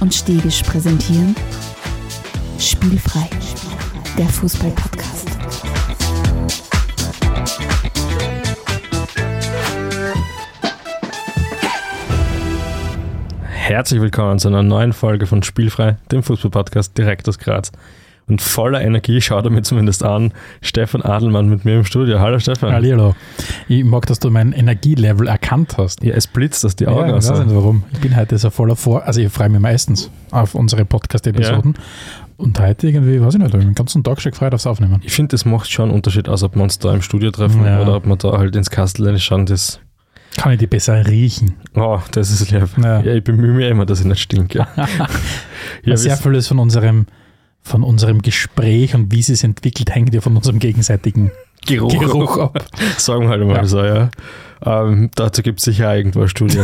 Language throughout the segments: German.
Und Stegisch präsentieren Spielfrei, der Fußball-Podcast. Herzlich willkommen zu einer neuen Folge von Spielfrei, dem Fußball-Podcast direkt aus Graz. Und voller Energie schaut er mir zumindest an, Stefan Adelmann mit mir im Studio. Hallo Stefan. Hallo. Ich mag, dass du mein Energielevel erkannt hast. Ja, es blitzt aus die Augen ja. Ich weiß nicht warum. Ich bin heute so voller Vor... Also ich freue mich meistens auf unsere Podcast-Episoden. Ja. Und heute irgendwie, weiß ich nicht, ich den ganzen Tag schon gefreut aufs Aufnehmen. Ich finde, das macht schon einen Unterschied aus, ob wir uns da im Studio treffen ja. oder ob wir da halt ins Kastel schauen. Das kann ich die besser riechen. Oh, das ist lieb. Ja, ja ich bemühe mich immer, dass ich nicht stinke. ja, sehr vieles von unserem von unserem Gespräch und wie es sich entwickelt, hängt ja von unserem gegenseitigen Geruch, Geruch ab. Sagen wir halt mal ja. so, ja. Ähm, dazu gibt es sicher irgendwo eine Studie.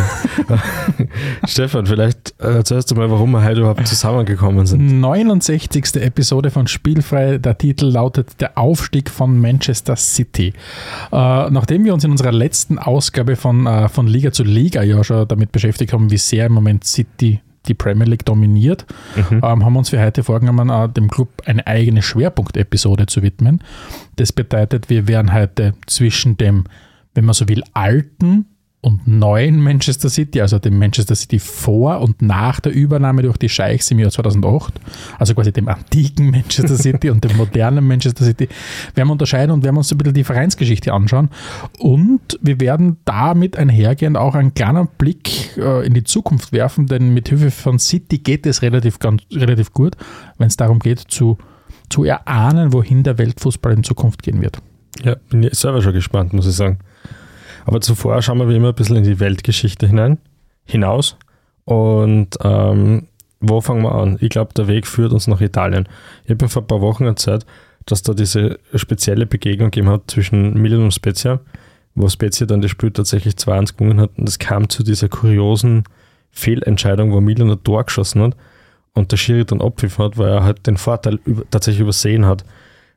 Stefan, vielleicht äh, erzählst du mal, warum wir heute überhaupt zusammengekommen sind. 69. Episode von Spielfrei. Der Titel lautet Der Aufstieg von Manchester City. Äh, nachdem wir uns in unserer letzten Ausgabe von, äh, von Liga zu Liga ja schon damit beschäftigt haben, wie sehr im Moment City die Premier League dominiert, mhm. ähm, haben uns für heute vorgenommen, äh, dem Club eine eigene Schwerpunktepisode zu widmen. Das bedeutet, wir werden heute zwischen dem, wenn man so will, alten und neuen Manchester City, also dem Manchester City vor und nach der Übernahme durch die Scheichs im Jahr 2008, also quasi dem antiken Manchester City und dem modernen Manchester City, werden wir unterscheiden und werden uns ein bisschen die Vereinsgeschichte anschauen. Und wir werden damit einhergehend auch einen kleinen Blick äh, in die Zukunft werfen, denn mit Hilfe von City geht es relativ, ganz, relativ gut, wenn es darum geht, zu, zu erahnen, wohin der Weltfußball in Zukunft gehen wird. Ja, bin ich selber schon gespannt, muss ich sagen. Aber zuvor schauen wir wie immer ein bisschen in die Weltgeschichte hinein, hinaus. Und ähm, wo fangen wir an? Ich glaube, der Weg führt uns nach Italien. Ich habe mir vor ein paar Wochen erzählt, dass da diese spezielle Begegnung gegeben hat zwischen Milan und Spezia, wo Spezia dann das Spiel tatsächlich 2-1 gewonnen hat. Und es kam zu dieser kuriosen Fehlentscheidung, wo Milan ein Tor geschossen hat und der Schiri dann abpfiffen hat, weil er halt den Vorteil über, tatsächlich übersehen hat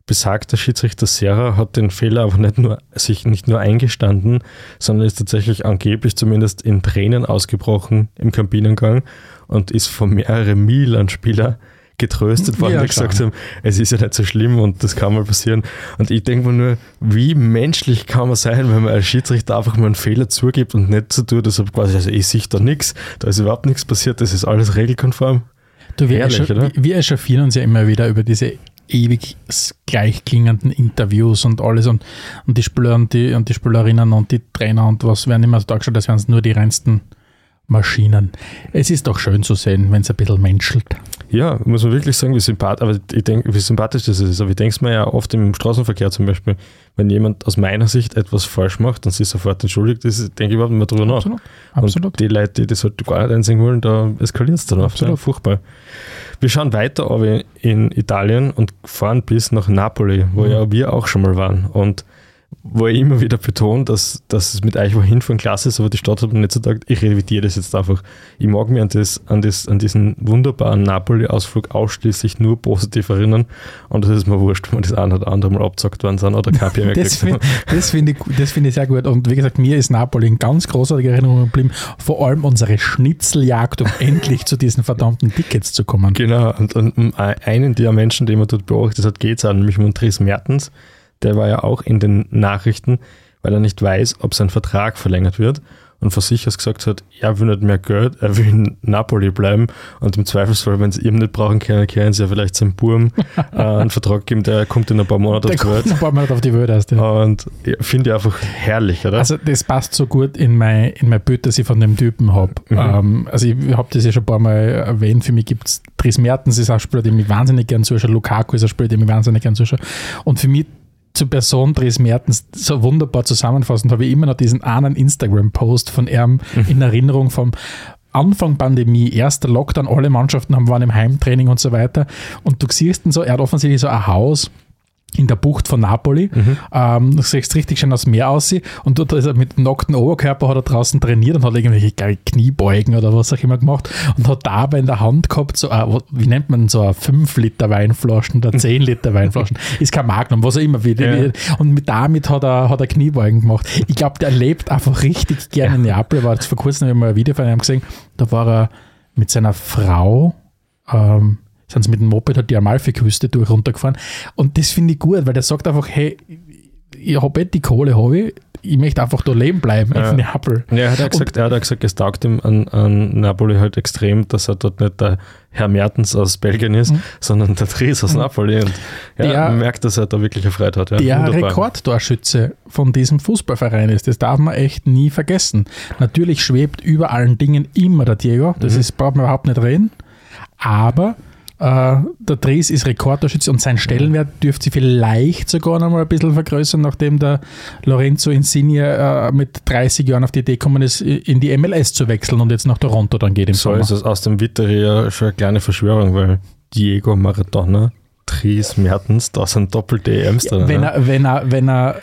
besagter Schiedsrichter Serra hat den Fehler aber nicht nur, sich nicht nur eingestanden, sondern ist tatsächlich angeblich zumindest in Tränen ausgebrochen im Kabinengang und ist von mehreren Milan-Spieler getröstet worden, ja, die gesagt haben, es ist ja nicht so schlimm und das kann mal passieren. Und ich denke mir nur, wie menschlich kann man sein, wenn man als Schiedsrichter einfach mal einen Fehler zugibt und nicht so tut, dass er quasi, also ich sehe da nichts, da ist überhaupt nichts passiert, das ist alles regelkonform. Du, wir, Ehrlich, oder? wir echauffieren uns ja immer wieder über diese ewig gleichklingenden Interviews und alles und, und die Spieler und die, und die Spielerinnen und die Trainer und was werden immer so dargestellt, als wären es nur die reinsten Maschinen. Es ist doch schön zu sehen, wenn es ein bisschen menschelt. Ja, muss man wirklich sagen, wie sympathisch, aber ich denke, wie sympathisch das ist. Aber ich denke es mir ja oft im Straßenverkehr zum Beispiel, wenn jemand aus meiner Sicht etwas falsch macht und sich sofort entschuldigt, denke ich überhaupt nicht mehr drüber nach. Absolut. Absolut. Und die Leute, die das halt gar nicht einsehen wollen, da eskaliert es dann oft. Ja, furchtbar. Wir schauen weiter aber in Italien und fahren bis nach Napoli, wo mhm. ja wir auch schon mal waren. Und wo ich immer wieder betone, dass, dass es mit euch wohin von klasse ist, aber die Stadt hat mir nicht so gedacht, ich revidiere das jetzt einfach. Ich mag mich an, das, an, das, an diesen wunderbaren Napoli-Ausflug ausschließlich nur positiv erinnern und das ist mir wurscht, wenn das ein oder andere Mal abgesagt worden sind oder kein Bier mehr Das finde find ich, find ich sehr gut und wie gesagt, mir ist Napoli in ganz großartiger Erinnerung geblieben, vor allem unsere Schnitzeljagd, um endlich zu diesen verdammten Tickets zu kommen. Genau, und, und um einen der Menschen, den man dort beobachtet hat, geht es an, nämlich um Dries Mertens, der war ja auch in den Nachrichten, weil er nicht weiß, ob sein Vertrag verlängert wird und von sich aus gesagt hat, er will nicht mehr Geld, er will in Napoli bleiben und im Zweifelsfall, wenn sie ihm nicht brauchen können, können sie ja vielleicht seinem Burm äh, einen Vertrag geben, der kommt in ein paar Monate auf die Welt. ein paar Monate auf die Welt erst, ja. Und ja, finde ich einfach herrlich, oder? Also das passt so gut in mein, in mein Bild, das ich von dem Typen habe. Mhm. Ähm, also ich habe das ja schon ein paar Mal erwähnt, für mich gibt es Dries Mertens ist ein Spieler, den ich wahnsinnig gern zuschaue, Lukaku ist ein Spieler, den ich wahnsinnig gern zuschaue und für mich zur Person Dres Mertens so wunderbar zusammenfassend habe ich immer noch diesen einen Instagram-Post von ihm mhm. in Erinnerung vom Anfang Pandemie, erster Lockdown, alle Mannschaften haben waren im Heimtraining und so weiter. Und du siehst dann so, er hat offensichtlich so ein Haus, in der Bucht von Napoli. Mhm. Ähm, du siehst richtig schön aus Meer aussehen. Und dort ist er mit nacktem Oberkörper hat er draußen trainiert und hat irgendwelche Kniebeugen oder was auch immer gemacht und hat dabei in der Hand gehabt, so ein, wie nennt man so, 5 Liter Weinflaschen oder 10 Liter Weinflaschen. ist kein Magnum, was auch immer. Wieder. Ja. Und mit, damit hat er, hat er Kniebeugen gemacht. Ich glaube, der lebt einfach richtig gerne ja. in Neapel. War jetzt vor kurzem habe ich mal ein Video von ihm gesehen, da war er mit seiner Frau ähm, sind sie mit dem Moped halt die Amalfiküste durch runtergefahren. Und das finde ich gut, weil der sagt einfach, hey, ich habe eh die Kohle, habe ich, ich möchte einfach da leben bleiben, Ja. in Happel. Ja, er hat ja gesagt, er hat gesagt, es taugt ihm an, an Napoli halt extrem, dass er dort nicht der Herr Mertens aus Belgien ist, Mhm. sondern der Dries aus Napoli. Und ja, Der- man merkt, dass er da wirklich eine Freude hat. Ja, der wunderbar. Rekordtorschütze von diesem Fußballverein ist. Das darf man echt nie vergessen. Natürlich schwebt über allen Dingen immer der Diego, das Mhm. ist, braucht man überhaupt nicht reden. Aber äh, der Dries ist Rekordtorschütze und sein Stellenwert dürfte sich vielleicht sogar noch mal ein bisschen vergrößern, nachdem der Lorenzo Insigne äh, mit 30 Jahren auf die Idee gekommen ist, in die MLS zu wechseln und jetzt nach Toronto dann geht im So Sommer. ist es aus dem Witteri ja schon eine kleine Verschwörung, weil Diego Maradona, Dries Mertens, da sind doppelte EMs drin. wenn ne? er, wenn er, wenn er,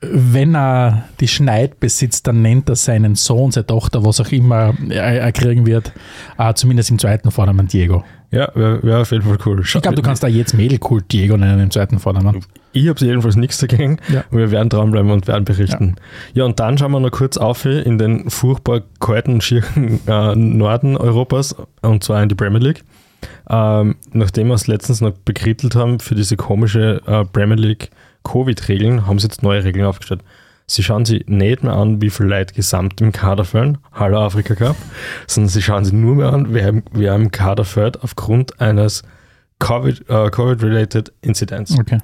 wenn er die Schneid besitzt, dann nennt er seinen Sohn, seine Tochter, was auch immer er, kriegen wird, äh, zumindest im zweiten Vornamen Diego. Ja, wäre wär auf jeden Fall cool. Ich glaube, du kannst da jetzt Mädelkult Diego nennen im zweiten Vornamen. Ich habe jedenfalls nichts dagegen. Ja. Und wir werden dranbleiben und werden berichten. Ja. und dann schauen wir noch kurz auf in den furchtbar kalten, schieren äh, Norden Europas, und zwar in die Premier League. Ähm, nachdem wir es letztens noch bekrittelt haben für diese komische äh, Premier League Covid-Regeln, haben sie jetzt neue Regeln aufgestellt. Sie schauen sich nicht mehr an, wie viele Leute gesamt im Kader fehlen, Hallo Afrika Cup, sondern sie schauen sich nur mehr an, wer, wer im Kader fehlt aufgrund eines Covid, äh, Covid-related Incidents. Okay.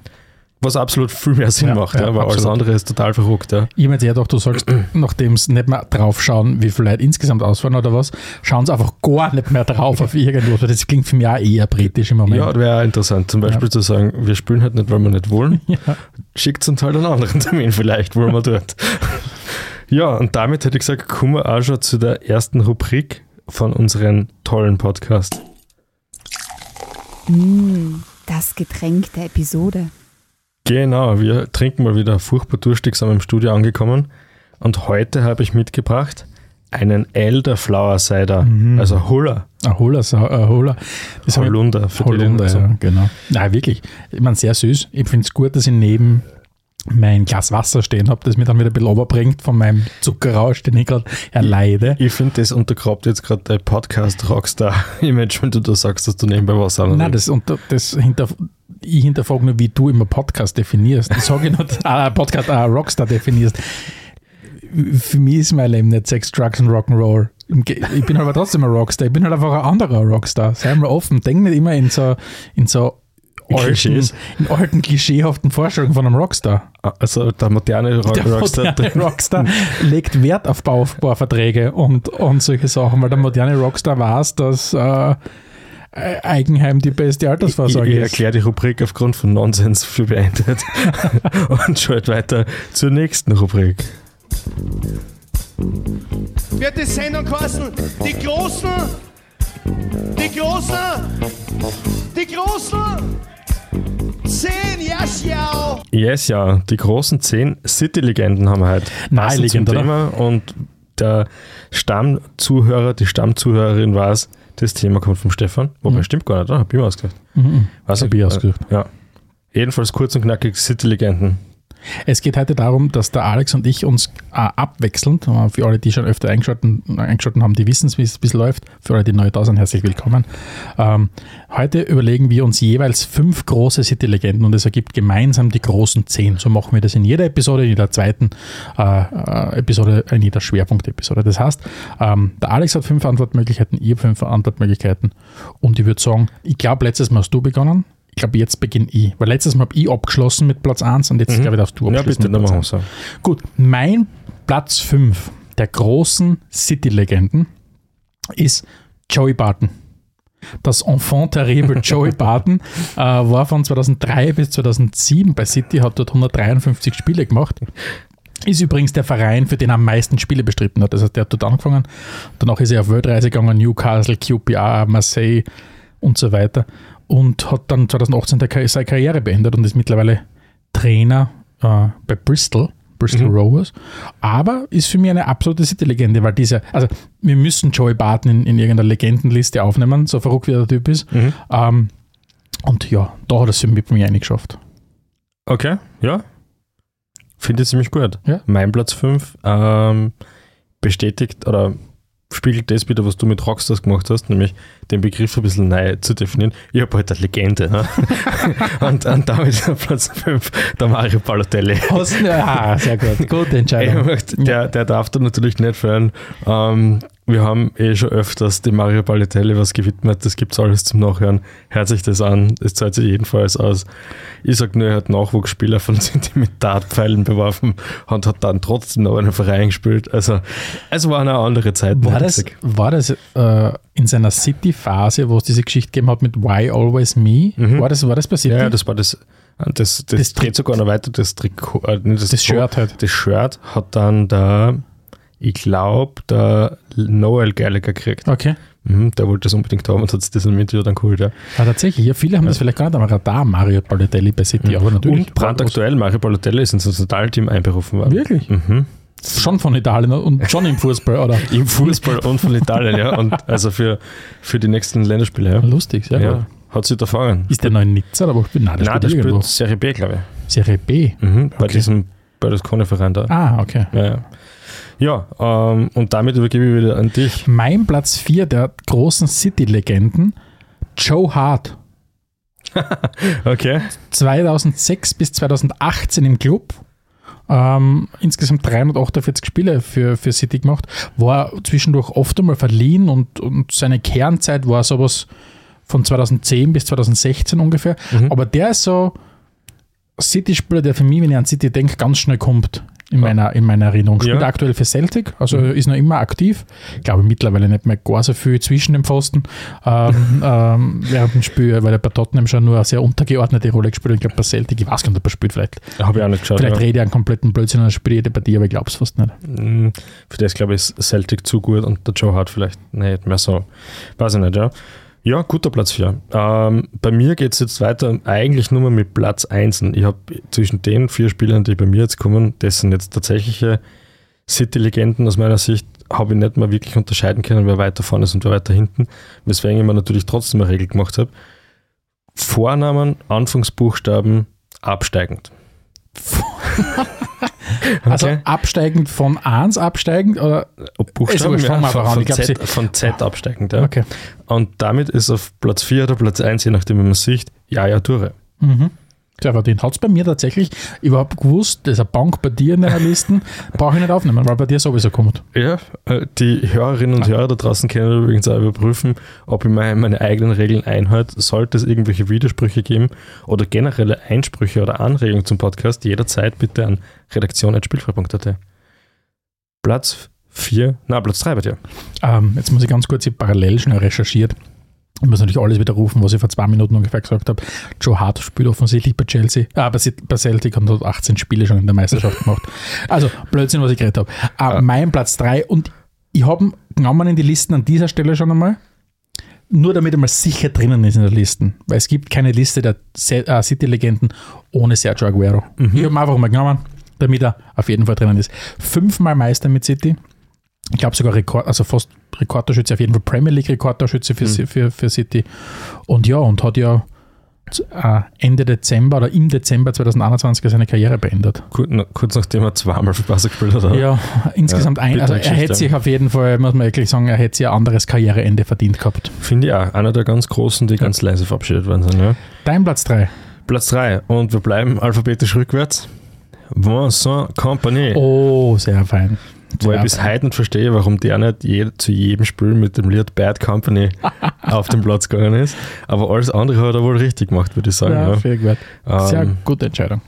Was absolut viel mehr Sinn Ja, macht, ja, ja, weil alles absolut. andere ist total verrückt. Ja. Ich meine eher doch, du sagst, nachdem es nicht mehr drauf schauen, wie viele Leute insgesamt ausfallen oder was, schauen sie einfach gar nicht mehr drauf auf irgendwas. weil Das klingt für mich auch eher britisch im Moment. Ja, wäre interessant. Zum Beispiel zu sagen, wir spielen halt nicht, weil wir nicht wollen. Ja. Schickt uns halt einen anderen Termin vielleicht, wo wir dort. ja, und damit hätte ich gesagt, kommen wir auch schon zu der ersten Rubrik von unserem tollen Podcast. Mm, das Getränk der Episode. Genau, wir trinken mal wieder furchtbar durstig, sind wir im Studio angekommen. Und heute habe ich mitgebracht einen Elderflower Cider, Mhm. also Huller, Ein Holer, ein Holer. Das ich- Holunder, für die, die Holunder, ja, genau. Nein, wirklich. Ich meine, sehr süß. Ich finde es gut, dass ich neben mein Glas Wasser stehen habe, das mir dann wieder ein bisschen runterbringt von meinem Zuckerrausch, den ich gerade erleide. Ich finde, das untergrabt jetzt gerade dein Podcast-Rockstar-Image, wenn du da sagst, dass du nebenbei was anderes Nein, das, und das hinter, ich hinterfrage nur, wie du immer Podcast definierst. Ich sage nicht, ah, Podcast, ah, Rockstar definierst. Für mich ist mein Leben nicht Sex, Drugs und Rock'n'Roll. Ich bin aber trotzdem ein Rockstar. Ich bin halt einfach ein anderer Rockstar. Sei mal offen. Denk nicht immer in so, in so alten, in alten, klischeehaften Vorstellungen von einem Rockstar. Also der moderne Rock Der Rockstar. moderne Rockstar legt Wert auf Bauverträge und, und solche Sachen, weil der moderne Rockstar weiß, dass äh, Eigenheim die beste Ich, Altersvorsorge ich ist. erkläre die Rubrik aufgrund von Nonsens für beendet und schaut weiter zur nächsten Rubrik. wird die Sendung kosten. Die Großen, die Großen, die Großen. Zehn, ja, schau. Yes, ja, die großen zehn City-Legenden haben wir heute. Naheliegend, Passend zum oder? Thema und der Stammzuhörer, die Stammzuhörerin weiß, das Thema kommt vom Stefan. Wobei, Mhm. stimmt gar nicht, oder? Hab ich mir ausgedacht. Mhm. Weiß Hab ich. ich ausgedacht. Ja. Jedenfalls kurz und knackig City-Legenden. Es geht heute darum, dass der Alex und ich uns äh, abwechselnd, für alle, die schon öfter eingeschalten, eingeschalten haben, die wissen, wie es wie es läuft. Für alle, die neu da sind, herzlich willkommen. Ähm, heute überlegen wir uns jeweils fünf große City-Legenden und es ergibt gemeinsam die großen zehn. So machen wir das in jeder Episode, in jeder zweiten äh, äh, Episode, in jeder Schwerpunkt-Episode. Das heißt, ähm, der Alex hat fünf Antwortmöglichkeiten, ihr fünf Antwortmöglichkeiten und ich würde sagen, ich glaube, letztes Mal hast du begonnen. Ich glaube, jetzt beginne ich. Weil letztes Mal habe ich abgeschlossen mit Platz 1 und jetzt, glaube ich, darfst du Mhm. Ja, abschließen bitte, dann machen wir 1. so. Gut, mein Platz 5 der großen City-Legenden ist Joey Barton. Das Enfant terrible Joey Barton äh, war von 2003 bis 2007 bei City, hat dort 153 Spiele gemacht. Ist übrigens der Verein, für den er am meisten Spiele bestritten hat. Das heißt, der hat dort angefangen. Danach ist er auf Weltreise gegangen, Newcastle, QPR, Marseille und so weiter. Und hat dann 2018 der Kar- seine Karriere beendet und ist mittlerweile Trainer äh, bei Bristol, Bristol Mhm. Rovers. Aber ist für mich eine absolute City-Legende, weil dieser, also wir müssen Joey Barton in, in irgendeiner Legendenliste aufnehmen, so verrückt wie der Typ ist. Mhm. Ähm, und ja, da hat er es für mich bei mir eingeschafft. Okay, ja. Finde ich ziemlich gut. Ja. Mein Platz 5 ähm, bestätigt oder spiegelt das wieder, was du mit Rockstars gemacht hast, nämlich den Begriff ein bisschen neu zu definieren. Ich habe halt eine Legende. Ne? und, und damit ist auf Platz 5 der Mario Balotelli. Hast, ah, sehr gut. Gute Entscheidung. Der, der darf da natürlich nicht fehlen. Ähm, wir haben eh schon öfters dem Mario Balotelli was gewidmet. Das gibt es alles zum Nachhören. Hört sich das an. Es zahlt sich jedenfalls aus. Ich sage nur, er hat Nachwuchsspieler von Zentimeterpfeilen beworfen und hat dann trotzdem noch einen Verein gespielt. Also, es war eine andere Zeit. War das, war das äh, in seiner City-Phase, wo es diese Geschichte gegeben hat mit Why Always Me? Mhm. War, das, war das bei City? Ja, das war das. Das, das, Das geht sogar noch weiter. Das Trikot, äh, nicht Das Shirt halt. Das Shirt hat dann der, ich glaube, der Noel Gallagher gekriegt. Okay. Mhm, der wollte das unbedingt haben und hat sich das im Interview dann geholt. Ja. Ja, tatsächlich. Ja, viele haben das vielleicht gar nicht am Radar, Mario Balotelli bei City, aber natürlich. Und brandaktuell, Mario Balotelli ist ins Nationalteam einberufen worden. Wirklich? Mhm. Schon von Italien und schon im Fußball, oder? Im Fußball und von Italien, ja. Und also für, für die nächsten Länderspiele, ja. Lustig, gut. ja. Hat sich da fangen. Ist der noch in Nizza? Oder wo spielt Nein, der Nein, der spielt irgendwo. spielt Serie B, glaube Serie B. ich. Mhm, bei Okay. diesem Berlusconi-Verein da. Ah, okay. Ja, ja. Ja ähm, und damit übergebe ich wieder an dich. Mein Platz 4 der großen City-Legenden, Joe Hart. Okay. 2006 bis 2018 im Club. Ähm, insgesamt 348 Spiele für, für City gemacht. War zwischendurch oft einmal verliehen und, und seine Kernzeit war sowas von 2010 bis 2016 ungefähr. Mhm. Aber der ist so City-Spieler, der für mich, wenn ich an City denke, ganz schnell kommt in, meiner, in meiner Erinnerung. Spielt Ja. aktuell für Celtic, also Mhm. ist noch immer aktiv. Ich glaube mittlerweile nicht mehr gar so viel zwischen den Pfosten. Ähm, ähm, während dem Spiel, weil er bei Tottenham schon nur eine sehr untergeordnete Rolle gespielt hat. Ich glaube bei Celtic, ich weiß gar nicht, ob er spielt. Vielleicht, Habe ich auch nicht geschaut. vielleicht ja. rede ich einen kompletten Blödsinn und spielt jede Partie, aber ich glaube es fast nicht. Mm, Für das, glaube ich, ist Celtic zu gut und der Joe Hart vielleicht nicht mehr so. Weiß ich nicht, ja. Ja, guter Platz 4. Ähm, bei mir geht es jetzt weiter eigentlich nur mal mit Platz 1. Ich habe zwischen den vier Spielern, die bei mir jetzt kommen, das sind jetzt tatsächliche City-Legenden aus meiner Sicht, habe ich nicht mal wirklich unterscheiden können, wer weiter vorne ist und wer weiter hinten, weswegen ich mir natürlich trotzdem eine Regel gemacht habe. Vornamen, Anfangsbuchstaben, absteigend. Also Okay. absteigend von 1 absteigend oder einfach an. von, Ich glaub, Z, von Z absteigend. Ja. okay. Und damit ist auf Platz 4 oder Platz 1, je nachdem, wie man sieht, Jaja Toure. Mhm. Ja, aber den hat es bei mir tatsächlich überhaupt gewusst, das ist eine Bank bei dir in deiner Listen, brauche ich nicht aufnehmen, weil bei dir sowieso kommt. Ja, äh, die Hörerinnen und Hörer da draußen können übrigens auch überprüfen, ob ich meine, meine eigenen Regeln einhalte. Sollte es irgendwelche Widersprüche geben oder generelle Einsprüche oder Anregungen zum Podcast, jederzeit bitte an redaktion.spielfrei.at. Platz 4, na, Platz 3 bei dir. Ähm, jetzt muss ich ganz kurz ich parallel schnell recherchiert. Ich muss natürlich alles widerrufen, was ich vor zwei Minuten ungefähr gesagt habe. Joe Hart spielt offensichtlich bei Chelsea, äh, bei, Celtic und hat 18 Spiele schon in der Meisterschaft gemacht. Also Blödsinn, was ich geredet habe. Äh, Ja. Mein Platz 3 und ich habe ihn genommen in die Listen an dieser Stelle schon einmal. Nur damit er mal sicher drinnen ist in der Liste. Weil es gibt keine Liste der äh, City-Legenden ohne Sergio Aguero. Ich habe ihn einfach mal genommen, damit er auf jeden Fall drinnen ist. Fünfmal Meister mit City. Ich glaube sogar Rekord, also fast Rekordtorschütze, auf jeden Fall Premier League Rekordtorschütze für, Mhm. für, für City. Und ja, und hat ja äh, Ende Dezember oder im Dezember 2021 seine Karriere beendet. Kurz, na- kurz nachdem er zweimal für Barca gespielt hat. oder? Ja, insgesamt Ja, ein, also er hätte sich auf jeden Fall, muss man wirklich sagen, er hätte sich ein anderes Karriereende verdient gehabt. Finde ich auch. Einer der ganz Großen, die ganz leise verabschiedet worden sind. Ja. Dein Platz 3. Platz 3 und wir bleiben alphabetisch rückwärts. Vincent Company. Oh, sehr fein. Wo ich bis heute nicht verstehe, warum der nicht je, zu jedem Spiel mit dem Lied Bad Company auf den Platz gegangen ist. Aber alles andere hat er wohl richtig gemacht, würde ich sagen. Ja, Ja. viel gut. Sehr Ähm, gute Entscheidung.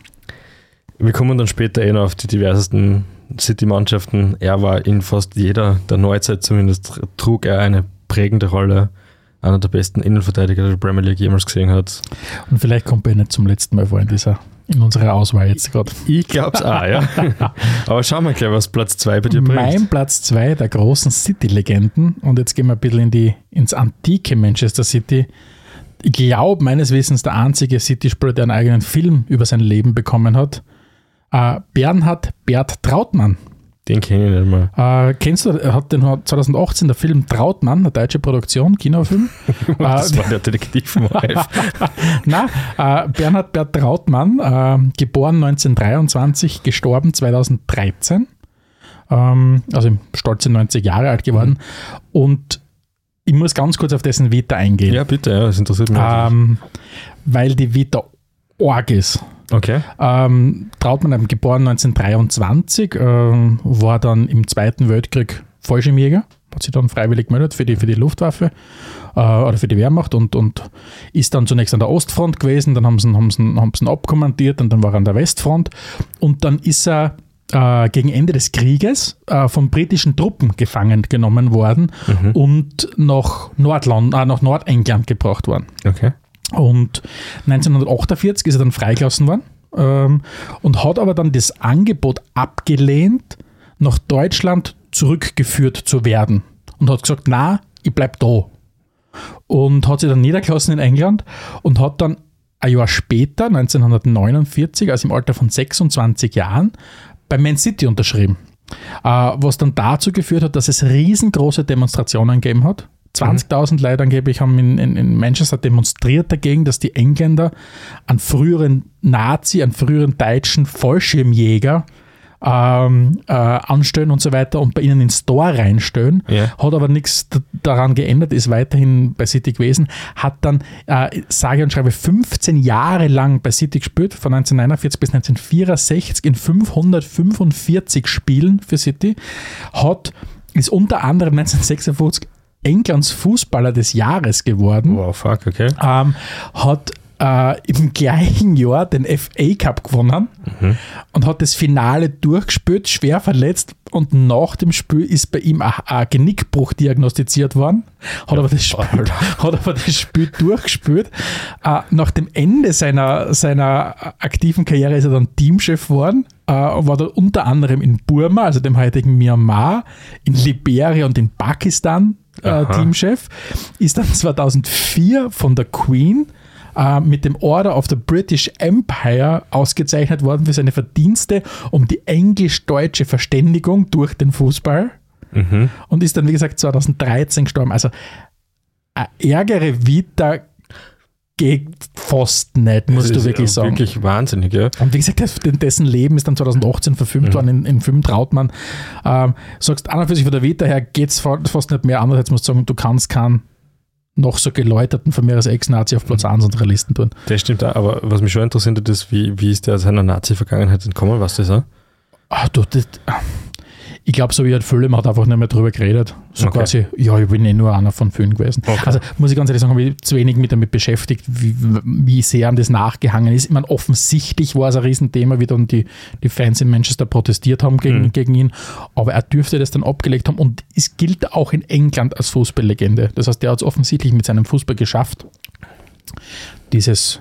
wir kommen dann später eh noch auf die diversesten City-Mannschaften. Er war in fast jeder der Neuzeit zumindest, trug er eine prägende Rolle. Einer der besten Innenverteidiger, der die Premier League jemals gesehen hat. Und vielleicht kommt er nicht zum letzten Mal vor in dieser, in unserer Auswahl jetzt gerade. Ich glaub's auch, ja. Aber schauen wir gleich, was Platz 2 bei dir bringt. Mein Platz 2 der großen City-Legenden. Und jetzt gehen wir ein bisschen in die, ins antike Manchester City. Ich glaube, meines Wissens der einzige City-Spieler, der einen eigenen Film über sein Leben bekommen hat. Äh, Bernhard Bert Trautmann. Den kenne ich nicht mal. Äh, kennst du, hat den 2018 der Film Trautmann, eine deutsche Produktion, Kinofilm. Das äh, war der Detektiv vom Ralf. Na, äh, Bernhard Bert Trautmann, äh, geboren 1923, gestorben 2013. ähm, also stolze 90 Jahre alt geworden. Und ich muss ganz kurz auf dessen Vita eingehen. Ja, bitte, ja, das interessiert mich. Ähm, weil die Vita arg ist. Okay. Ähm, Trautmann, geboren 1923, ähm, war dann im Zweiten Weltkrieg Fallschirmjäger, hat sich dann freiwillig gemeldet für die, für die Luftwaffe äh, oder für die Wehrmacht und, und ist dann zunächst an der Ostfront gewesen, dann haben sie, ihn- haben sie, haben sie ihn abkommandiert und dann war er an der Westfront und dann ist er äh, gegen Ende des Krieges äh, von britischen Truppen gefangen genommen worden und nach, Nordland, äh, nach Nordengland gebracht worden. Okay. Und 1948 ist er dann freigelassen worden ähm, und hat aber dann das Angebot abgelehnt, nach Deutschland zurückgeführt zu werden. Und hat gesagt, na, ich bleib da. Und hat sich dann niedergelassen in England und hat dann ein Jahr später, 1949, also im Alter von 26 Jahren, bei Man City unterschrieben. Äh, was dann dazu geführt hat, dass es riesengroße Demonstrationen gegeben hat. 20.000 Leute angeblich haben in, in, in Manchester demonstriert dagegen, dass die Engländer einen früheren Nazi, einen früheren deutschen Fallschirmjäger ähm, äh, anstellen und so weiter und bei ihnen ins Tor reinstellen. Ja. Hat aber nichts daran geändert, ist weiterhin bei City gewesen. Hat dann, äh, sage und schreibe, 15 Jahre lang bei City gespielt, von 1949 bis 1964 in 545 Spielen für City. Hat, ist unter anderem 1956 Englands Fußballer des Jahres geworden. Wow, fuck, okay. ähm, hat äh, im gleichen Jahr den FA Cup gewonnen und hat das Finale durchgespielt, schwer verletzt und nach dem Spiel ist bei ihm ein, Genickbruch diagnostiziert worden, hat, aber, das Spiel, hat aber das Spiel durchgespielt. Äh, nach dem Ende seiner, seiner aktiven Karriere ist er dann Teamchef geworden, äh, war dann unter anderem in Burma, also dem heutigen Myanmar, in Liberia und in Pakistan äh. Teamchef, ist dann 2004 von der Queen äh, mit dem Order of the British Empire ausgezeichnet worden für seine Verdienste um die englisch-deutsche Verständigung durch den Fußball Mhm. und ist dann, wie gesagt, 2013 gestorben. Also eine ärgere Vita geht fast nicht, musst Das du wirklich sagen. Wirklich wahnsinnig, ja. Und wie gesagt, dessen Leben ist dann 2018 verfilmt worden in, in Film Trautmann. Ähm, sagst, an und für sich von der Vita her geht es fast nicht mehr. Andererseits musst du sagen, du kannst keinen noch so geläuterten von mir als Ex-Nazi auf Platz 1 unserer Listen tun. Das stimmt auch, aber was mich schon interessiert ist, wie, wie ist der aus seiner Nazi-Vergangenheit entkommen, du das auch? Ach, du, das, ich glaube, so wie halt Fülle, man hat einfach nicht mehr drüber geredet. So Okay. quasi, ja, ich bin eh nur einer von vielen gewesen. Okay. Also muss ich ganz ehrlich sagen, habe ich zu wenig mit damit beschäftigt, wie, wie sehr an das nachgehangen ist. Ich meine, offensichtlich war es ein Riesenthema, wie dann die, die Fans in Manchester protestiert haben gegen, Mhm. gegen ihn. Aber er dürfte das dann abgelegt haben und es gilt auch in England als Fußballlegende. Das heißt, der hat es offensichtlich mit seinem Fußball geschafft, dieses,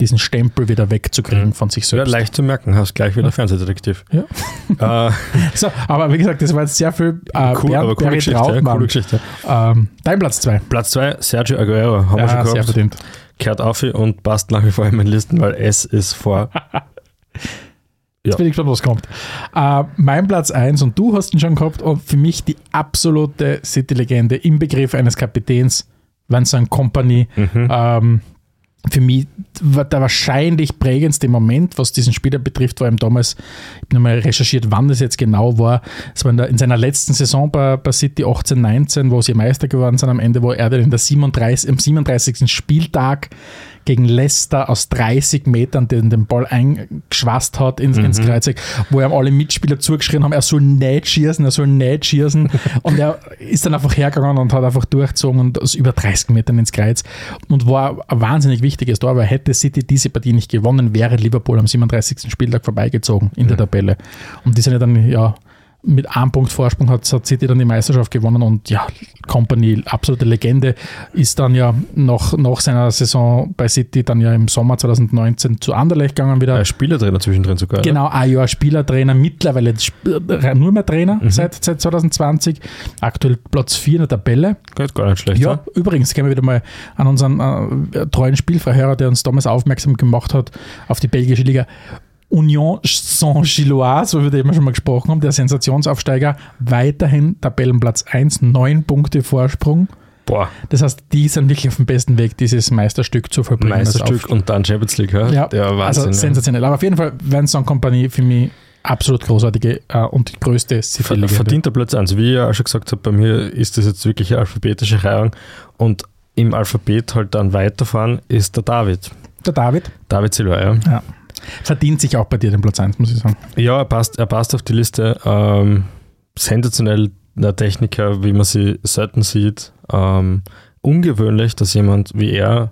diesen Stempel wieder wegzukriegen von sich Ja, selbst. leicht zu merken, hast gleich wieder Fernsehdetektiv. Ja. Äh, So, aber wie gesagt, das war jetzt sehr viel äh, cool, Bernd aber coole Geschichte, ja, coole Geschichte. Ähm, dein Platz 2. Platz 2, Sergio Aguero, haben wir Ja, schon sehr gehabt. verdient. Kehrt auf und passt nach wie vor in meinen Listen, weil es ist vor. Jetzt Ja. bin ich gespannt, was kommt. Äh, mein Platz 1 und du hast ihn schon gehabt und für mich die absolute City-Legende im Begriff eines Kapitäns, Vincent Company. Mhm. Ähm, für mich war der wahrscheinlich prägendste Moment, was diesen Spieler betrifft, war ihm damals, ich habe nochmal recherchiert, wann das jetzt genau war. Es war in, der, in seiner letzten Saison bei, bei City 18, 19, wo sie Meister geworden sind am Ende, wo er dann in der 37, am 37. Spieltag gegen Leicester aus 30 Metern den, den Ball eingeschwast hat ins, ins Kreuzeck, wo ihm alle Mitspieler zugeschrien haben, er soll nicht schießen, er soll nicht schießen. und er ist dann einfach hergegangen und hat einfach durchgezogen und aus über 30 Metern ins Kreuz und war ein wahnsinnig wichtiges Tor, weil hätte City diese Partie nicht gewonnen, wäre Liverpool am 37. Spieltag vorbeigezogen in der Tabelle. Und die sind ja dann, ja, mit einem Punkt Vorsprung hat, hat City dann die Meisterschaft gewonnen und ja, Company, absolute Legende, ist dann ja nach, nach seiner Saison bei City dann ja im Sommer 2019 zu Anderlecht gegangen wieder. Äh, Spielertrainer zwischendrin sogar. oder? Genau, ein Jahr Spielertrainer, mittlerweile Sp- nur mehr Trainer Mhm. seit, seit 2020. Aktuell Platz 4 in der Tabelle. Geht gar nicht schlecht. Ja, übrigens können wir wieder mal an unseren äh, treuen Spielfreihörer, der uns damals aufmerksam gemacht hat, auf die belgische Liga. Union Saint-Gilloise, über den wir schon mal gesprochen haben, der Sensationsaufsteiger, weiterhin Tabellenplatz 1, neun Punkte Vorsprung. Boah, Das heißt, die sind wirklich auf dem besten Weg, dieses Meisterstück zu vollbringen. Meisterstück und dann Champions League. Ja, ja, der also Wahnsinn. ja. sensationell. Aber auf jeden Fall, Vincent Company für mich absolut großartige äh, und die größte Ver verdienter Platz 1. Wie ich ja auch schon gesagt habe, bei mir ist das jetzt wirklich eine alphabetische Reihung und im Alphabet halt dann weiterfahren ist der David. Der David David Silva, ja. ja. Verdient sich auch bei dir den Platz 1, muss ich sagen. Ja, er passt, er passt auf die Liste. Ähm, sensationell der Techniker, wie man sie selten sieht. Ähm, ungewöhnlich, dass jemand wie er,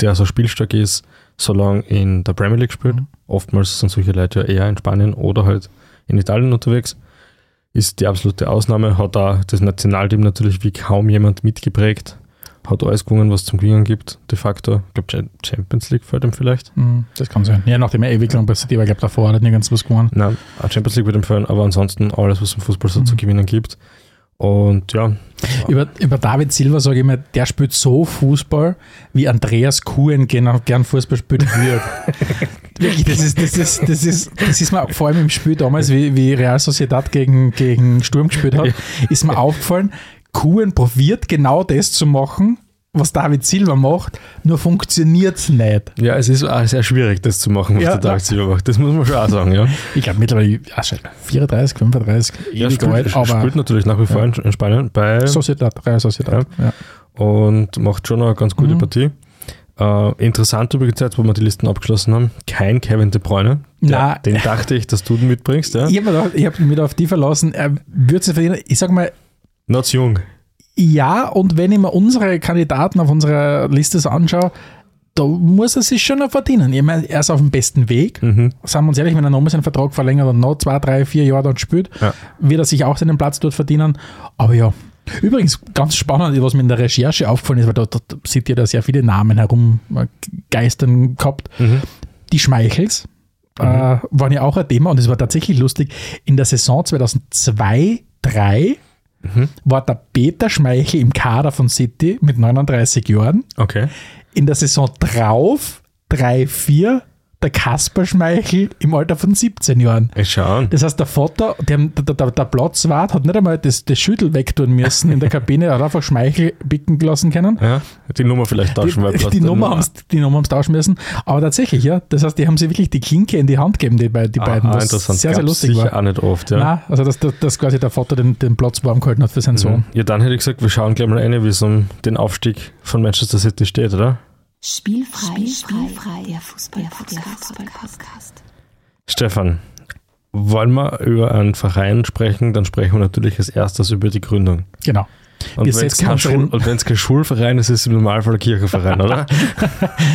der so spielstark ist, so lange in der Premier League spielt. Mhm. Oftmals sind solche Leute ja eher in Spanien oder halt in Italien unterwegs. Ist die absolute Ausnahme, hat da das Nationalteam natürlich wie kaum jemand mitgeprägt. Hat alles gewonnen, was zum Gewinnen gibt, de facto. Ich glaube, Champions League fällt ihm vielleicht. Mhm, Das kann sein. Ja, nachdem er ewig lang bei City war, ich glaube, davor hat er nirgends was gewonnen. Nein, Champions League wird ihm fallen, aber ansonsten alles, was im Fußball so Mhm. zu gewinnen gibt. Und ja, Über, über David Silva sage ich immer, der spielt so Fußball, wie Andreas Kuhn gern, gern Fußball spielen wird. Wirklich, das ist, das, ist, das, ist, das ist mir vor allem im Spiel damals, wie, wie Real Sociedad gegen, gegen Sturm gespielt hat, ist mir aufgefallen, Kuhn probiert genau das zu machen, was David Silva macht, nur funktioniert es nicht. ja, es ist auch sehr schwierig, das zu machen, was Ja, der David Silva macht. Das muss man schon auch sagen, ja. Ich glaube mittlerweile schon 34, 35, Er ewig spielt, alt, aber spielt natürlich nach wie vor in- in Spanien bei Sociedad, Real Sociedad. Ja. und macht schon eine ganz gute Mhm. Partie. Äh, interessant übrigens jetzt, wo wir die Listen abgeschlossen haben, kein Kevin De Bruyne. Der, den dachte ich, dass du den mitbringst, ja. Ich habe hab mich auf die verlassen, er würde sich verdienen. Ich sag mal, Not jung. ja, und wenn ich mir unsere Kandidaten auf unserer Liste so anschaue, da muss er sich schon noch verdienen. Ich meine, er ist auf dem besten Weg. Mhm. Sagen wir uns ehrlich, wenn er nochmal seinen Vertrag verlängert und noch zwei, drei, vier Jahre dort spielt, Ja. wird er sich auch seinen Platz dort verdienen. Aber ja, übrigens ganz spannend, was mir in der Recherche aufgefallen ist, weil da, da, seht ihr da sehr viele Namen herumgeistern gehabt. Mhm. Die Schmeichels äh, waren ja auch ein Thema und es war tatsächlich lustig. In der Saison 2002, 2003 Mhm. war der Peter Schmeichel im Kader von City mit 39 Jahren. Okay. In der Saison drauf, 3-4, der Kasper Schmeichel im Alter von 17 Jahren. Ich schau an. Das heißt, der Vater, der, der, der, der Platzwart hat nicht einmal das, das Schüttel wegtun müssen in der Kabine, hat einfach Schmeichel bicken lassen können. Ja, die Nummer vielleicht tauschen, weil Die, Platz die, Nummer haben die Nummer haben's tauschen müssen. Aber tatsächlich, ja. Das heißt, die haben sich wirklich die Klinke in die Hand gegeben, die, die beiden. Ah, Was interessant. sehr, sehr Gab's lustig sicher war. auch nicht oft, ja. Nein, also dass, dass, dass quasi der Vater den, den Platz warm gehalten hat für seinen Sohn. Ja, dann hätte ich gesagt, wir schauen gleich mal rein, wie es um den Aufstieg von Manchester City steht, oder? Spielfrei, Spielfrei, der Fußball-Podcast. Stefan, wollen wir über einen Verein sprechen, dann sprechen wir natürlich als erstes über die Gründung. Genau. Und wenn es kein, Schul kein Schulverein ist, ist es im Normalfall ein Kirchenverein, oder?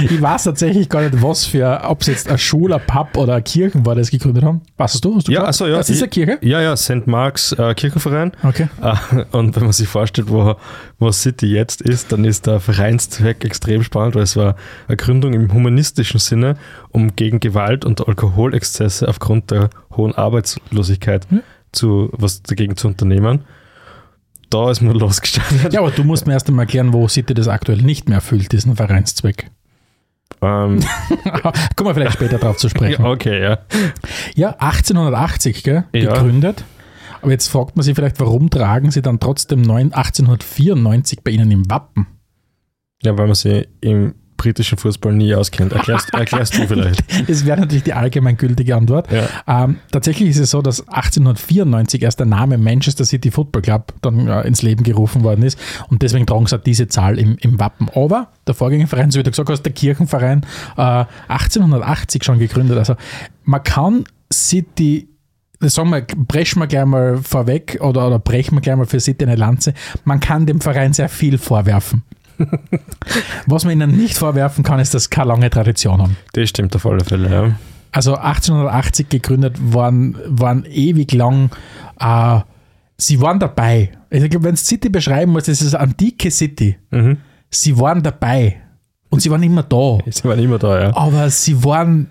Ich weiß tatsächlich gar nicht, was für, ob es jetzt ein Schul, ein Pub oder eine Kirchen war, das gegründet haben. Weißt du? Hast du Ja, achso, ja. Das ist eine Kirche? Ja, ja, St. Marks äh, Kirchenverein. Okay. Äh, Und wenn man sich vorstellt, wo, wo City jetzt ist, dann ist der Vereinszweck extrem spannend, weil es war eine Gründung im humanistischen Sinne, um gegen Gewalt und Alkoholexzesse aufgrund der hohen Arbeitslosigkeit Ja. zu, was dagegen zu unternehmen. Da ist man losgestartet. Ja, aber du musst mir erst einmal erklären, wo City das aktuell nicht mehr erfüllt, diesen Vereinszweck. Ähm, Kommen wir vielleicht später drauf zu sprechen. okay, ja. Ja, 1880 gell, Ja. gegründet. Aber jetzt fragt man sich vielleicht, warum tragen sie dann trotzdem neun- 1894 bei ihnen im Wappen? Ja, weil man sich im britischen Fußball nie auskennt. Erklärst, erklärst du vielleicht. Das wäre natürlich die allgemeingültige Antwort. Ja. Ähm, tatsächlich ist es so, dass 1894 erst der Name Manchester City Football Club dann äh, ins Leben gerufen worden ist und deswegen tragen sie diese Zahl im, im Wappen. Aber der Vorgängerverein, so wie du gesagt hast, der Kirchenverein, äh, 1880 schon gegründet. Also man kann City, das sagen wir, brechen wir gleich mal vorweg oder, oder brechen wir gleich mal für City eine Lanze, man kann dem Verein sehr viel vorwerfen. Was man ihnen nicht vorwerfen kann, ist, dass sie keine lange Tradition haben. Das stimmt auf alle Fälle, ja. Also 1880 gegründet, waren, waren ewig lang, äh, sie waren dabei. Also Ich glaube, wenn es City beschreiben muss, ist eine antike City. Mhm. Sie waren dabei und sie waren immer da. Sie waren immer da, ja. Aber sie waren